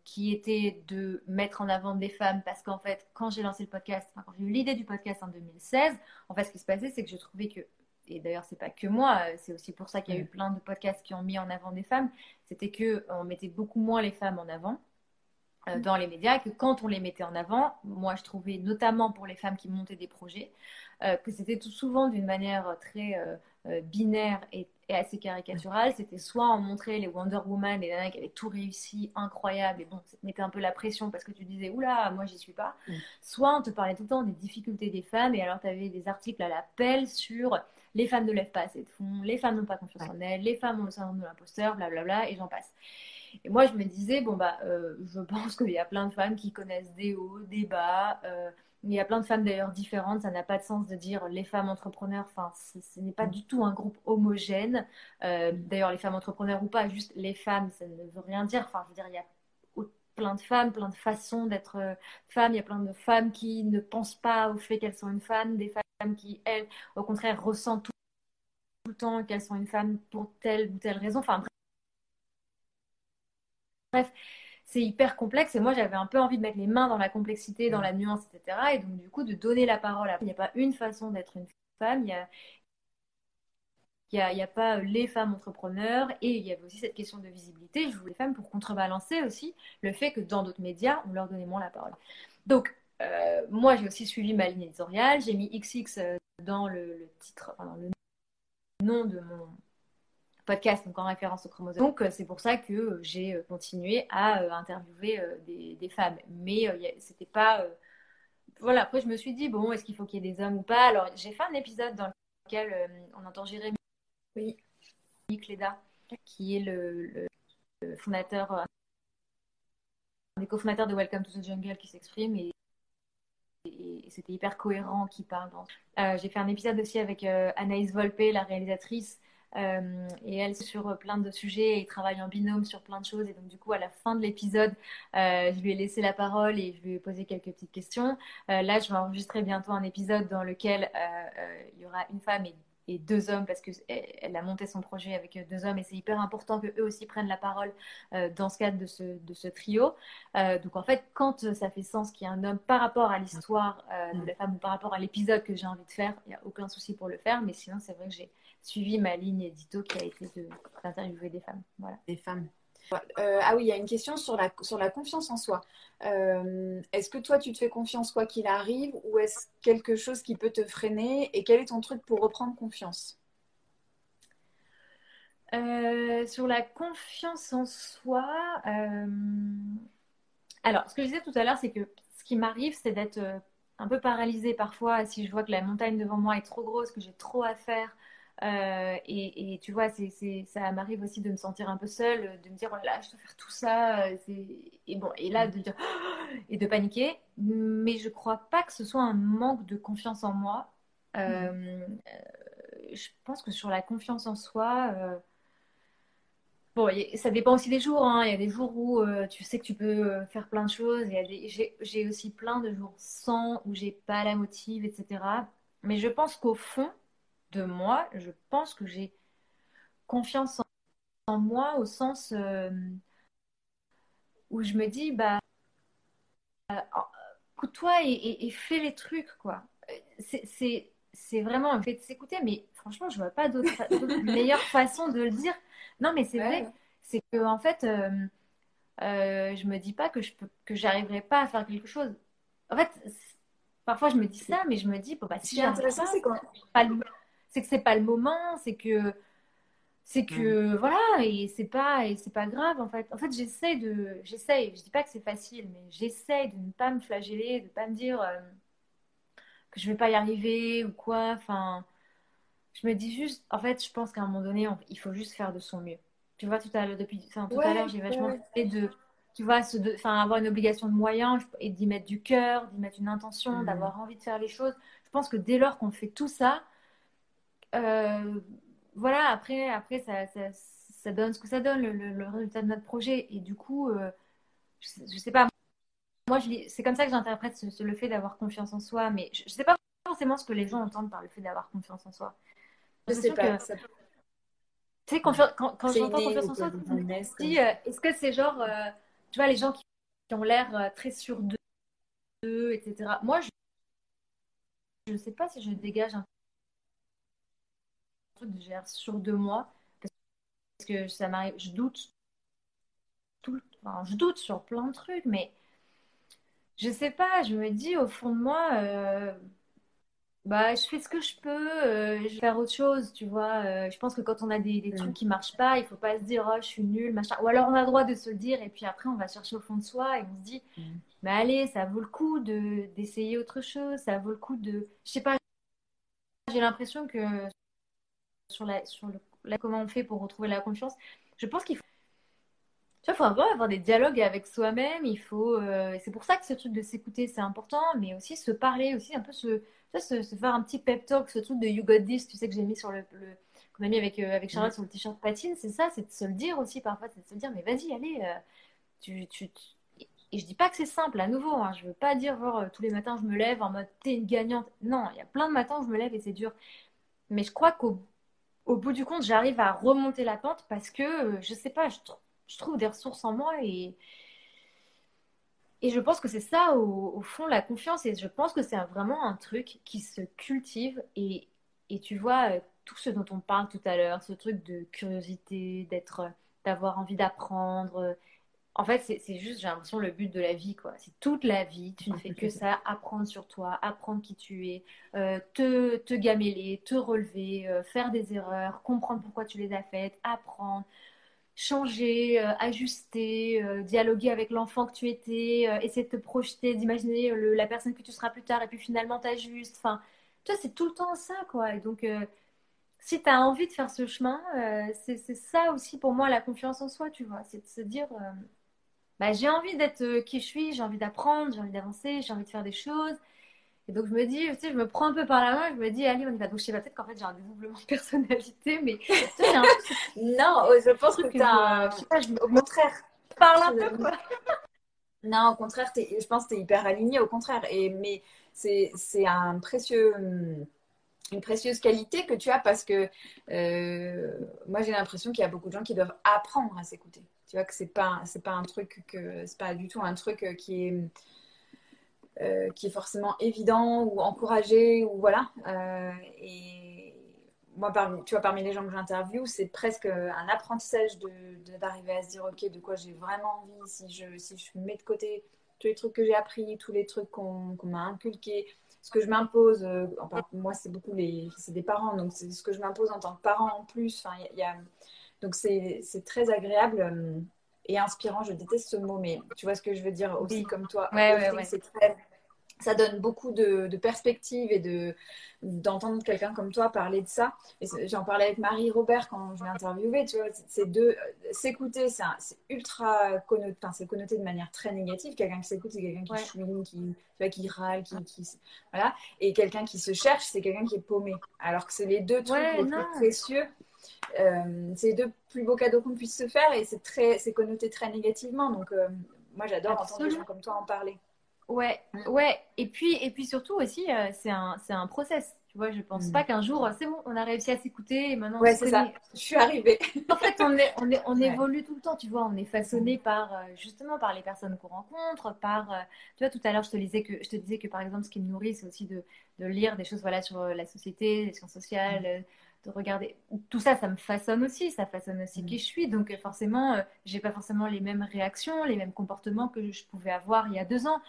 qui était de mettre en avant des femmes parce qu'en fait, quand j'ai lancé le podcast, quand j'ai eu l'idée du podcast en 2016, en fait, ce qui se passait, c'est que je trouvais que et d'ailleurs c'est pas que moi, c'est aussi pour ça qu'il y a eu plein de podcasts qui ont mis en avant des femmes, c'était que on mettait beaucoup moins les femmes en avant euh, mm. dans les médias que quand on les mettait en avant, moi je trouvais notamment pour les femmes qui montaient des projets euh, que c'était tout souvent d'une manière très euh, binaire et, assez caricaturale. C'était soit on montrait les Wonder Woman, les nanas qui avaient tout réussi, incroyable, et bon, ça te mettait un peu la pression parce que tu disais oula, moi j'y suis pas. Mm. Soit on te parlait tout le temps des difficultés des femmes, et alors tu avais des articles à l'appel sur les femmes ne lèvent pas assez de fonds, les femmes n'ont pas confiance en elles, les femmes ont le syndrome de l'imposteur, blablabla, et j'en passe. Et moi, je me disais, bon, bah, euh, je pense qu'il y a plein de femmes qui connaissent des hauts, des bas. Euh, il y a plein de femmes d'ailleurs différentes. Ça n'a pas de sens de dire les femmes entrepreneurs. Enfin, ce n'est pas du tout un groupe homogène. Euh, d'ailleurs, les femmes entrepreneurs ou pas, juste les femmes, ça ne veut rien dire. Enfin, je veux dire, il y a plein de femmes, plein de façons d'être femme. Il y a plein de femmes qui ne pensent pas au fait qu'elles sont une femme, des femmes qui, elles, au contraire, ressentent tout, le temps qu'elles sont une femme pour telle ou telle raison. Enfin, Bref, c'est hyper complexe et moi j'avais un peu envie de mettre les mains dans la complexité, dans la nuance, etc. Et donc du coup de donner la parole. Il n'y a pas une façon d'être une femme, il y a il n'y a, pas les femmes entrepreneurs et il y avait aussi cette question de visibilité. Je voulais les femmes pour contrebalancer aussi le fait que dans d'autres médias, on leur donnait moins la parole. Donc, euh, moi, j'ai aussi suivi ma ligne éditoriale. J'ai mis XX euh, dans le, titre, dans le nom de mon, podcast, donc en référence au chromosome. Donc, euh, c'est pour ça que j'ai continué à interviewer des, femmes. Mais c'était pas. Voilà, après, je me suis dit, bon, est-ce qu'il faut qu'il y ait des hommes ou pas? Alors, j'ai fait un épisode dans lequel on entend Jérémy oui. Cléda, qui est le, fondateur, un des cofondateurs de Welcome to the Jungle qui s'exprime et c'était hyper cohérent qui parle. j'ai fait un épisode aussi avec Anaïs Volpe, la réalisatrice, euh, et elle, sur plein de sujets et travaille en binôme sur plein de choses. Et donc, du coup, à la fin de l'épisode, euh, je lui ai laissé la parole et je lui ai posé quelques petites questions. Euh, là, je vais enregistrer bientôt un épisode dans lequel il y aura une femme et et deux hommes parce qu'elle a monté son projet avec deux hommes et c'est hyper important qu'eux aussi prennent la parole euh, dans ce cadre de ce, de ce trio. Euh, donc en fait, quand ça fait sens qu'il y a un homme par rapport à l'histoire euh, de la femme ou par rapport à l'épisode que j'ai envie de faire, il n'y a aucun souci pour le faire. Mais sinon, c'est vrai que j'ai suivi ma ligne édito qui a été d'interviewer des femmes. Voilà. Des femmes. Euh, ah oui, il y a une question sur la, confiance en soi. Euh, est-ce que toi, tu te fais confiance quoi qu'il arrive ou est-ce quelque chose qui peut te freiner Et quel est ton truc pour reprendre confiance? Euh, Sur la confiance en soi, alors ce que je disais tout à l'heure, c'est que ce qui m'arrive, c'est d'être un peu paralysée parfois si je vois que la montagne devant moi est trop grosse, que j'ai trop à faire euh, et, tu vois, c'est, ça m'arrive aussi de me sentir un peu seule, de me dire, oh là je dois faire tout ça. Euh, et, bon, et là, de dire, et de paniquer. Mais je crois pas que ce soit un manque de confiance en moi. Euh, mm. je pense que sur la confiance en soi, bon, ça dépend aussi des jours. Hein. Il y a des jours où tu sais que tu peux faire plein de choses. J'ai, j'ai aussi plein de jours sans, où j'ai pas la motive, etc. Mais je pense qu'au fond, de moi, je pense que j'ai confiance en, moi au sens euh, où je me dis, bah, euh, écoute-toi et, fais les trucs, quoi. C'est vraiment un fait de s'écouter, mais franchement, je vois pas d'autre meilleure façon de le dire. Non, mais c'est vrai, c'est que en fait, euh, euh, je me dis pas que je peux, que j'arriverai pas à faire quelque chose. En fait, parfois je me dis ça, mais je me dis, bon, bah, si j'arrive pas, c'est pas c'est que c'est pas le moment, c'est que c'est que mm. voilà et c'est pas et c'est pas grave en fait. En fait, j'essaie de j'essaie, je dis pas que c'est facile, mais j'essaie de ne pas me flageller, de pas me dire euh, que je vais pas y arriver ou quoi. Enfin, je me dis juste en fait, je pense qu'à un moment donné, il faut juste faire de son mieux. Tu vois tout à l'heure depuis enfin, tout à l'heure, j'ai vachement fait de tu vois, enfin, avoir une obligation de moyens et d'y mettre du cœur, d'y mettre une intention, mm. d'avoir envie de faire les choses. Je pense que dès lors qu'on fait tout ça, euh, voilà, après, après ça, ça, donne ce que ça donne, le, résultat de notre projet. Et du coup, euh, je, ne sais pas. Moi, c'est comme ça que j'interprète le fait d'avoir confiance en soi, mais je, ne sais pas forcément ce que les gens entendent par le fait d'avoir confiance en soi. Je sais pas. Tu sais, quand, quand, j'entends confiance en soi, je me dis, euh, est-ce que c'est genre, tu vois, les gens qui, ont l'air très sûrs d'eux, etc. Moi, je ne sais pas si je dégage un sur deux mois parce que ça m'arrive, je doute tout, enfin, je doute sur plein de trucs, mais je sais pas, je me dis au fond de moi, euh, bah je fais ce que je peux, euh, je vais faire autre chose, tu vois. Euh, je pense que quand on a des, trucs qui marchent pas, il faut pas se dire oh je suis nulle, machin. Ou alors on a le droit de se le dire et puis après on va chercher au fond de soi et on se dit, mais allez, ça vaut le coup de d'essayer autre chose, ça vaut le coup de, je sais pas. J'ai l'impression que sur, la, sur le, comment on fait pour retrouver la confiance. Je pense qu'il faut. tu vois, faut avoir des dialogues avec soi-même. Il faut, c'est pour ça que ce truc de s'écouter, c'est important, mais aussi se parler, aussi un peu se, se, se, faire un petit pep talk, ce truc de You Got This, tu sais que j'ai mis sur le, qu'on a mis avec, avec Charlotte sur le t-shirt patine, c'est ça, c'est de se le dire aussi parfois, c'est de se dire, mais vas-y, allez, tu, tu, et je dis pas que c'est simple, à nouveau, hein, je veux pas dire genre, tous les matins je me lève en mode t'es une gagnante. Non, il y a plein de matins où je me lève et c'est dur. Mais je crois qu'au au bout du compte, j'arrive à remonter la pente parce que, euh, je sais pas, je, trouve des ressources en moi et, je pense que c'est ça, au, fond, la confiance. Et je pense que c'est vraiment un truc qui se cultive. Et, tu vois, euh, tout ce dont on parle tout à l'heure, ce truc de curiosité, d'être, d'avoir envie d'apprendre, en fait, c'est juste, j'ai l'impression, le but de la vie, quoi. C'est toute la vie, tu ne fais que ça, apprendre sur toi, apprendre qui tu es, euh, te, te gameler, te relever, euh, faire des erreurs, comprendre pourquoi tu les as faites, apprendre, changer, euh, ajuster, dialoguer avec l'enfant que tu étais, essayer de te projeter, d'imaginer la personne que tu seras plus tard, et puis finalement t'ajustes. Enfin, tu vois, c'est tout le temps ça, quoi. Et donc, si tu as envie de faire ce chemin, c'est ça aussi pour moi la confiance en soi, tu vois. C'est de se dire bah, j'ai envie d'être euh, qui je suis, j'ai envie d'apprendre, j'ai envie d'avancer, j'ai envie de faire des choses. Et donc je me dis, tu sais, je me prends un peu par la main, je me dis, allez, on y va. Donc je sais pas, peut-être qu'en fait j'ai un dédoublement de personnalité, mais non, oh, je pense que tu as. Je sais pas, je Au contraire. Parle un peu, quoi. non, au contraire, je pense que tu es hyper aligné, au contraire. Et, mais c'est un précieux une précieuse qualité que tu as parce que euh, moi j'ai l'impression qu'il y a beaucoup de gens qui doivent apprendre à s'écouter. Tu vois que c'est pas c'est pas un truc que c'est pas du tout un truc qui est euh, qui est forcément évident ou encouragé ou voilà. Euh, et moi parmi tu vois parmi les gens que j'interviewe c'est presque un apprentissage de d'arriver à se dire ok de quoi j'ai vraiment envie si je si je mets de côté tous les trucs que j'ai appris tous les trucs qu'on m'a inculqués ce que je m'impose, euh, moi c'est beaucoup les, des parents, donc c'est ce que je m'impose en tant que parent en plus. Enfin, y a, donc c'est très agréable euh, et inspirant. Je déteste ce mot, mais tu vois ce que je veux dire aussi comme toi. Ouais, ouais, C'est très ça donne beaucoup de, de perspectives et de d'entendre quelqu'un comme toi parler de ça. J'en parlais avec Marie Robert quand je l'ai interviewé. Tu vois, c'est deux s'écouter, c'est ultra connoté, enfin c'est connoté de manière très négative. Quelqu'un qui s'écoute, c'est quelqu'un qui chouine, qui tu vois, qui râle, qui, qui voilà. Et quelqu'un qui se cherche, c'est quelqu'un qui est paumé. Alors que c'est les deux trucs les plus précieux. Euh, c'est les deux plus beaux cadeaux qu'on puisse se faire et c'est très, c'est connoté très négativement. Donc euh, moi j'adore entendre des gens comme toi en parler. Ouais, ouais. Et puis, et puis surtout aussi, euh, c'est un, c'est un process. Tu vois, je pense mm. pas qu'un jour, c'est bon, on a réussi à s'écouter et maintenant ouais, c'est ça. Je suis arrivée. en fait, on, est, on, est, on évolue tout le temps, tu vois. On est façonné par, euh, justement, par les personnes qu'on rencontre, par, tu vois, tout à l'heure, je te disais que, je te disais que, par exemple, ce qui me nourrit, c'est aussi de, de lire des choses, voilà, sur la société, les sciences sociales, de regarder. Tout ça, ça me façonne aussi, ça façonne aussi qui mm. je suis. Donc, forcément, j'ai pas forcément les mêmes réactions, les mêmes comportements que je pouvais avoir il y a deux ans.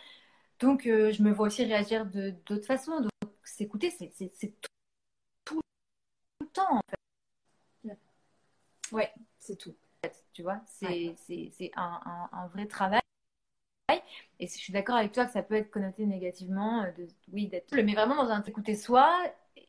Donc, euh, je me vois aussi réagir de d'autres façons. Donc, s'écouter, c'est tout, tout, le temps, en fait. Ouais, c'est tout. Tu vois, c'est un, un, un, vrai travail. Et je suis d'accord avec toi que ça peut être connoté négativement, euh, de, oui, d'être. Mais vraiment dans un écouter soi,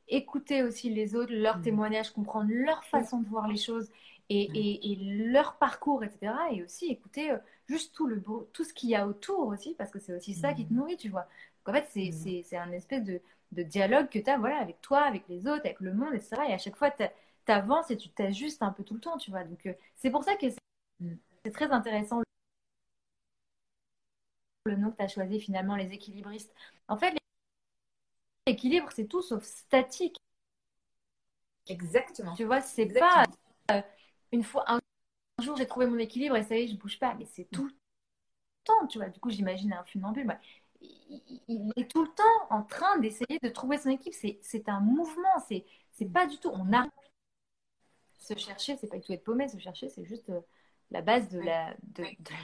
écouter aussi les autres, leurs mmh. témoignages, comprendre leur façon de voir les choses et, mmh. et, et leur parcours, etc. Et aussi écouter euh, juste tout, le beau, tout ce qu'il y a autour aussi, parce que c'est aussi ça qui te mmh. nourrit, tu vois. Donc en fait, c'est mmh. un espèce de, de dialogue que tu as voilà, avec toi, avec les autres, avec le monde, etc. Et à chaque fois, tu avances et tu t'ajustes un peu tout le temps, tu vois. Donc euh, c'est pour ça que c'est très intéressant le nom que tu as choisi finalement, les équilibristes. En fait, l'équilibre, c'est tout sauf statique. Exactement. Tu vois, c'est pas euh, une fois, un jour j'ai trouvé mon équilibre et ça y est, je bouge pas, mais c'est tout le temps, tu vois. Du coup, j'imagine un funambule. Bah, il, est tout le temps en train d'essayer de trouver son équipe. C'est un mouvement, c'est pas du tout. On a se chercher, c'est pas du tout être paumé, se chercher, c'est juste euh, la base de, la, de, de,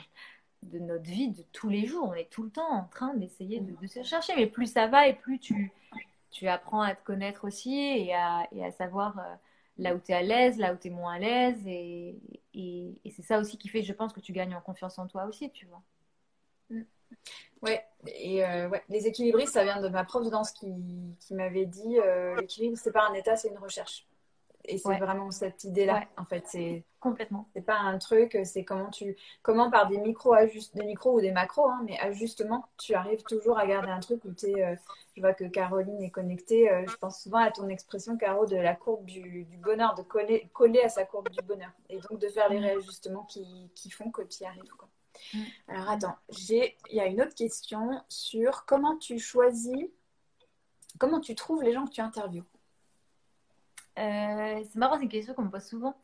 notre vie de tous les jours. On est tout le temps en train d'essayer de, se chercher. Mais plus ça va et plus tu, tu apprends à te connaître aussi et à, et à savoir. Euh, là où tu es à l'aise, là où tu es moins à l'aise. Et, et, c'est ça aussi qui fait, je pense, que tu gagnes en confiance en toi aussi, tu vois. Mm. Ouais, et euh, ouais, les équilibristes, ça vient de ma prof de danse qui, qui m'avait dit euh, l'équilibre, c'est pas un état, c'est une recherche. Et c'est vraiment cette idée-là, en fait. C'est complètement. C'est pas un truc, c'est comment tu, comment par des micros des micros ou des macros, hein, mais ajustement, tu arrives toujours à garder un truc où tu es. Euh, je vois que Caroline est connectée. Euh, je pense souvent à ton expression, Caro, de la courbe du, bonheur, de coller, coller à sa courbe du bonheur, et donc de faire les mm. réajustements qui, qui font que tu y arrives. Quoi. Mm. Alors attends, j'ai, il y a une autre question sur comment tu choisis, comment tu trouves les gens que tu interviews. Euh, c'est marrant, c'est une question qu'on me pose souvent.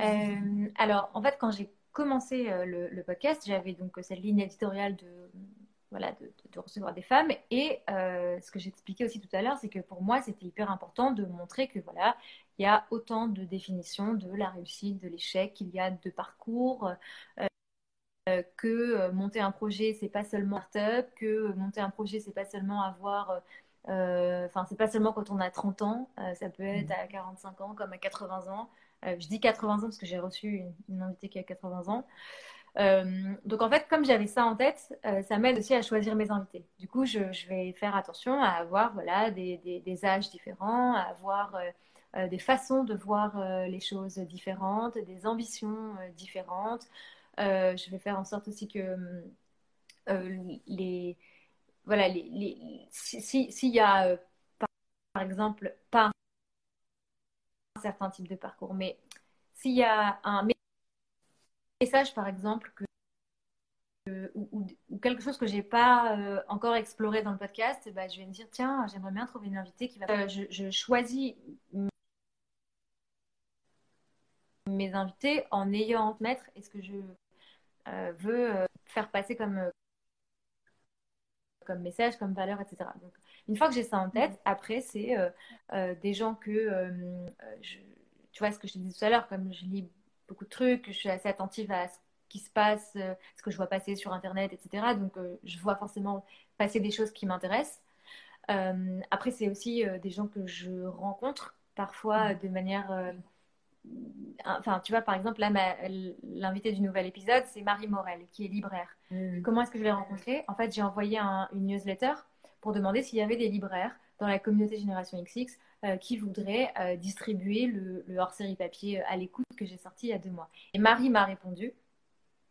Euh, alors, en fait, quand j'ai commencé euh, le, podcast, j'avais donc cette ligne éditoriale de, voilà, de, recevoir des femmes. Et ce que j'expliquais aussi tout à l'heure, c'est que pour moi, c'était hyper important de montrer que voilà, il y a autant de définitions de la réussite, de l'échec, qu'il y a de parcours. que monter un projet, c'est pas seulement start-up, que monter un projet, c'est pas seulement avoir enfin, c'est pas seulement quand on a 30 ans, euh, ça peut être à 45 ans comme à 80 ans. Euh, je dis 80 ans parce que j'ai reçu une, invitée qui a 80 ans. donc en fait, comme j'avais ça en tête, ça m'aide aussi à choisir mes invités. Du coup, je, vais faire attention à avoir voilà, des, des, âges différents, à avoir des façons de voir les choses différentes, des ambitions différentes. je vais faire en sorte aussi que les, voilà, les, s'il si, y a, euh, par, exemple, pas un certain type de parcours, mais s'il y a un message, par exemple, que, ou, quelque chose que j'ai pas euh, encore exploré dans le podcast, bah, je vais me dire, tiens, j'aimerais bien trouver une invitée qui va... Euh, je, choisis mes invités en ayant en mettre et ce que je veux faire passer comme comme message, comme valeur, etc. Donc, une fois que j'ai ça en tête, mm. après, c'est euh, euh, des gens que, euh, tu vois, ce que je te disais tout à l'heure, comme je lis beaucoup de trucs, je suis assez attentive à ce qui se passe, ce que je vois passer sur Internet, etc. Donc, je vois forcément passer des choses qui m'intéressent. après, c'est aussi des gens que je rencontre parfois mm. de manière enfin, tu vois, par exemple, là, l'invité du nouvel épisode, c'est Marie Morel, qui est libraire. Mm. Comment est-ce que je l'ai rencontrée En fait, j'ai envoyé une newsletter pour demander s'il y avait des libraires dans la communauté Génération XX euh, qui voudraient euh, distribuer le, hors-série papier euh, à l'écoute que j'ai sorti il y a deux mois. Et Marie m'a répondu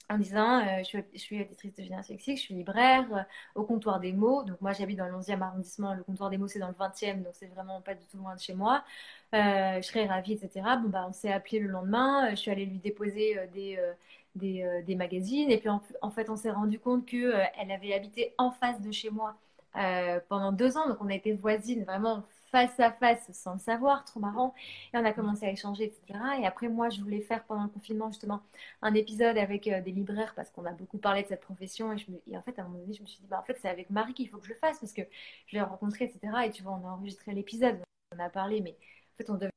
en disant je, suis, éditrice de Génération XX, je suis libraire au comptoir des mots. Donc moi j'habite dans le 11e arrondissement, le comptoir des mots c'est dans le 20e, donc c'est vraiment pas du tout loin de chez moi. Je serais ravie, etc. Bon bah on s'est appelé le lendemain, je suis allée lui déposer des, des, des, magazines et puis en, fait on s'est rendu compte qu'elle elle avait habité en face de chez moi pendant deux ans, donc on a été voisines vraiment face à face sans le savoir, trop marrant. Et on a commencé à échanger, etc. Et après, moi, je voulais faire pendant le confinement justement un épisode avec euh, des libraires parce qu'on a beaucoup parlé de cette profession. Et, je me... en fait, à un moment donné, je me suis dit, bah, en fait, c'est avec Marie qu'il faut que je le fasse parce que je l'ai rencontré, etc. Et tu vois, on a enregistré l'épisode, on a parlé, mais en fait, on devait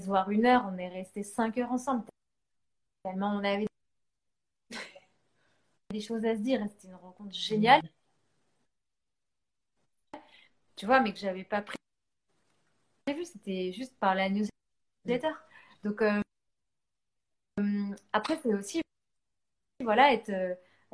se voir une heure, on est resté cinq heures ensemble. Tellement on avait des choses à se dire. C'était une rencontre géniale tu vois, mais que j'avais pas prévu. C'était juste par la newsletter. Donc, euh, après, c'est aussi, voilà, être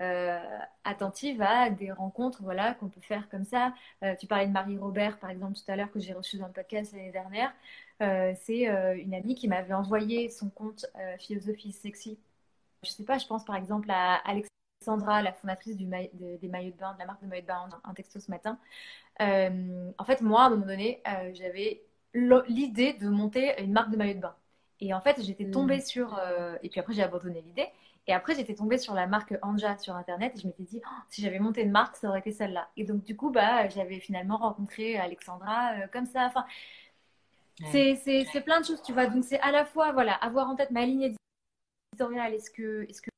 euh, attentive à des rencontres, voilà, qu'on peut faire comme ça. Euh, tu parlais de Marie Robert, par exemple, tout à l'heure, que j'ai reçue dans le podcast l'année dernière. C'est une amie qui m'avait envoyé son compte Philosophie Sexy. Je sais pas, je pense par exemple à Alex Sandra, la fondatrice du des maillots de bain, de la marque de maillots de bain, un texto ce matin. Euh, en fait, moi, à un moment donné, euh, j'avais l'idée de monter une marque de maillots de bain. Et en fait, j'étais tombée mm. sur. Euh, et puis après, j'ai abandonné l'idée. Et après, j'étais tombée sur la marque Anja sur Internet et je m'étais dit, oh, si j'avais monté une marque, ça aurait été celle-là. Et donc, du coup, bah, j'avais finalement rencontré Alexandra comme ça. Enfin, c'est plein de choses, tu vois. Donc, c'est à la fois, voilà, avoir en tête ma ligne éditoriale. Est-ce que, est -ce que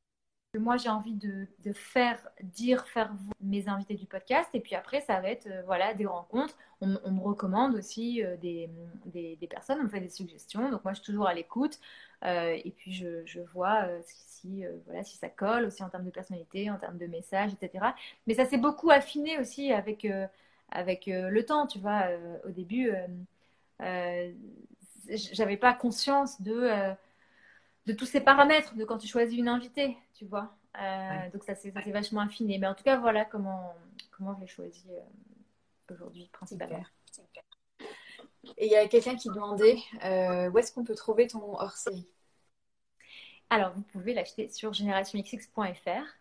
moi j'ai envie de, faire dire, faire mes invités du podcast. Et puis après, ça va être euh, voilà, des rencontres. On, me recommande aussi euh, des, personnes, on me fait des suggestions. Donc moi, je suis toujours à l'écoute. Euh, et puis je, vois si, voilà, si ça colle aussi en termes de personnalité, en termes de messages, etc. Mais ça s'est beaucoup affiné aussi avec, avec le temps. Tu vois, au début, j'avais pas conscience de de tous ces paramètres de quand tu choisis une invitée, tu vois. Euh, donc ça c'est vachement affiné. Mais en tout cas, voilà comment, comment je l'ai choisi euh, aujourd'hui principalement. Et il y a quelqu'un qui demandait où est-ce qu'on peut trouver ton hors-série? Alors, vous pouvez l'acheter sur generationxx.fr.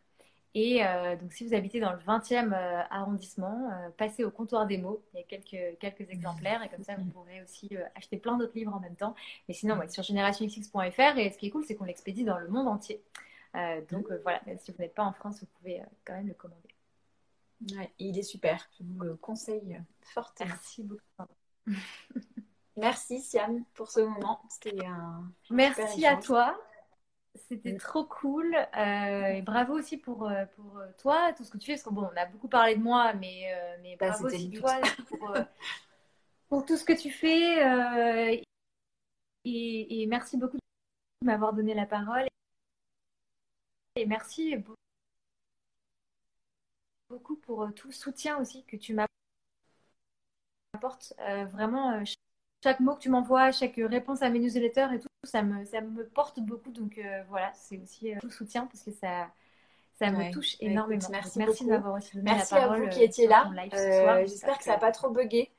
Et euh, donc, si vous habitez dans le 20e euh, arrondissement, euh, passez au comptoir des mots. Il y a quelques, quelques exemplaires et comme ça, vous pourrez aussi acheter plein d'autres livres en même temps. Mais sinon, ouais, sur generationxx.fr. Et ce qui est cool, c'est qu'on l'expédie dans le monde entier. donc voilà, même si vous n'êtes pas en France, vous pouvez quand même le commander. Ouais, il est super. Je vous le conseille fortement. Merci beaucoup. Merci Siam pour ce moment. C'était un. Merci à toi. C'était trop cool. Euh, et bravo aussi pour, euh, pour euh, toi, tout ce que tu fais. Parce que bon, on a beaucoup parlé de moi, mais, mais bah, bravo aussi toi pour, pour, tout ce que tu fais. Et, et, merci beaucoup de m'avoir donné la parole. Et merci beaucoup pour tout le soutien aussi que tu m'apportes. vraiment, chaque mot que tu m'envoies, chaque réponse à mes newsletters et tout, ça me, ça me porte beaucoup. Donc euh, voilà, c'est aussi euh, tout soutien parce que ça, ça me touche énormément. merci merci d'avoir aussi donné merci la parole. Merci à vous qui étiez là. Euh, j'espère que ça n'a pas trop bugué.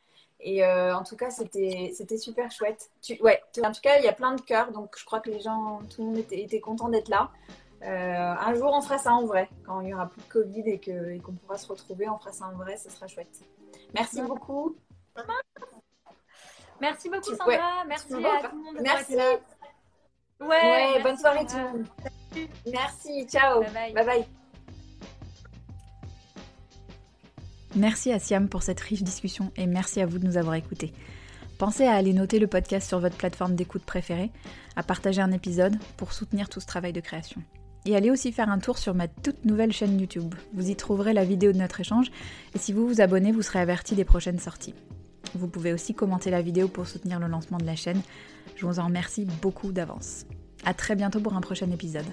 Et en tout cas, c'était super chouette. Tu, ouais, en tout cas, il y a plein de cœurs. Donc je crois que les gens, tout le monde était, était content d'être là. un jour, on fera ça en vrai. Quand il n'y aura plus de Covid et qu'on pourra se retrouver, on fera ça en vrai. Ce sera chouette. Merci beaucoup. Merci beaucoup, Sandra. Merci à tout le monde. Merci. Ouais, bonne soirée tout le monde. Merci, ciao. Bye bye. Merci à Siam pour cette riche discussion et merci à vous de nous avoir écoutés. Pensez à aller noter le podcast sur votre plateforme d'écoute préférée, à partager un épisode pour soutenir tout ce travail de création. Et allez aussi faire un tour sur ma toute nouvelle chaîne YouTube. Vous y trouverez la vidéo de notre échange et si vous vous abonnez, vous serez averti des prochaines sorties. Vous pouvez aussi commenter la vidéo pour soutenir le lancement de la chaîne. Je vous en remercie beaucoup d'avance. A très bientôt pour un prochain épisode.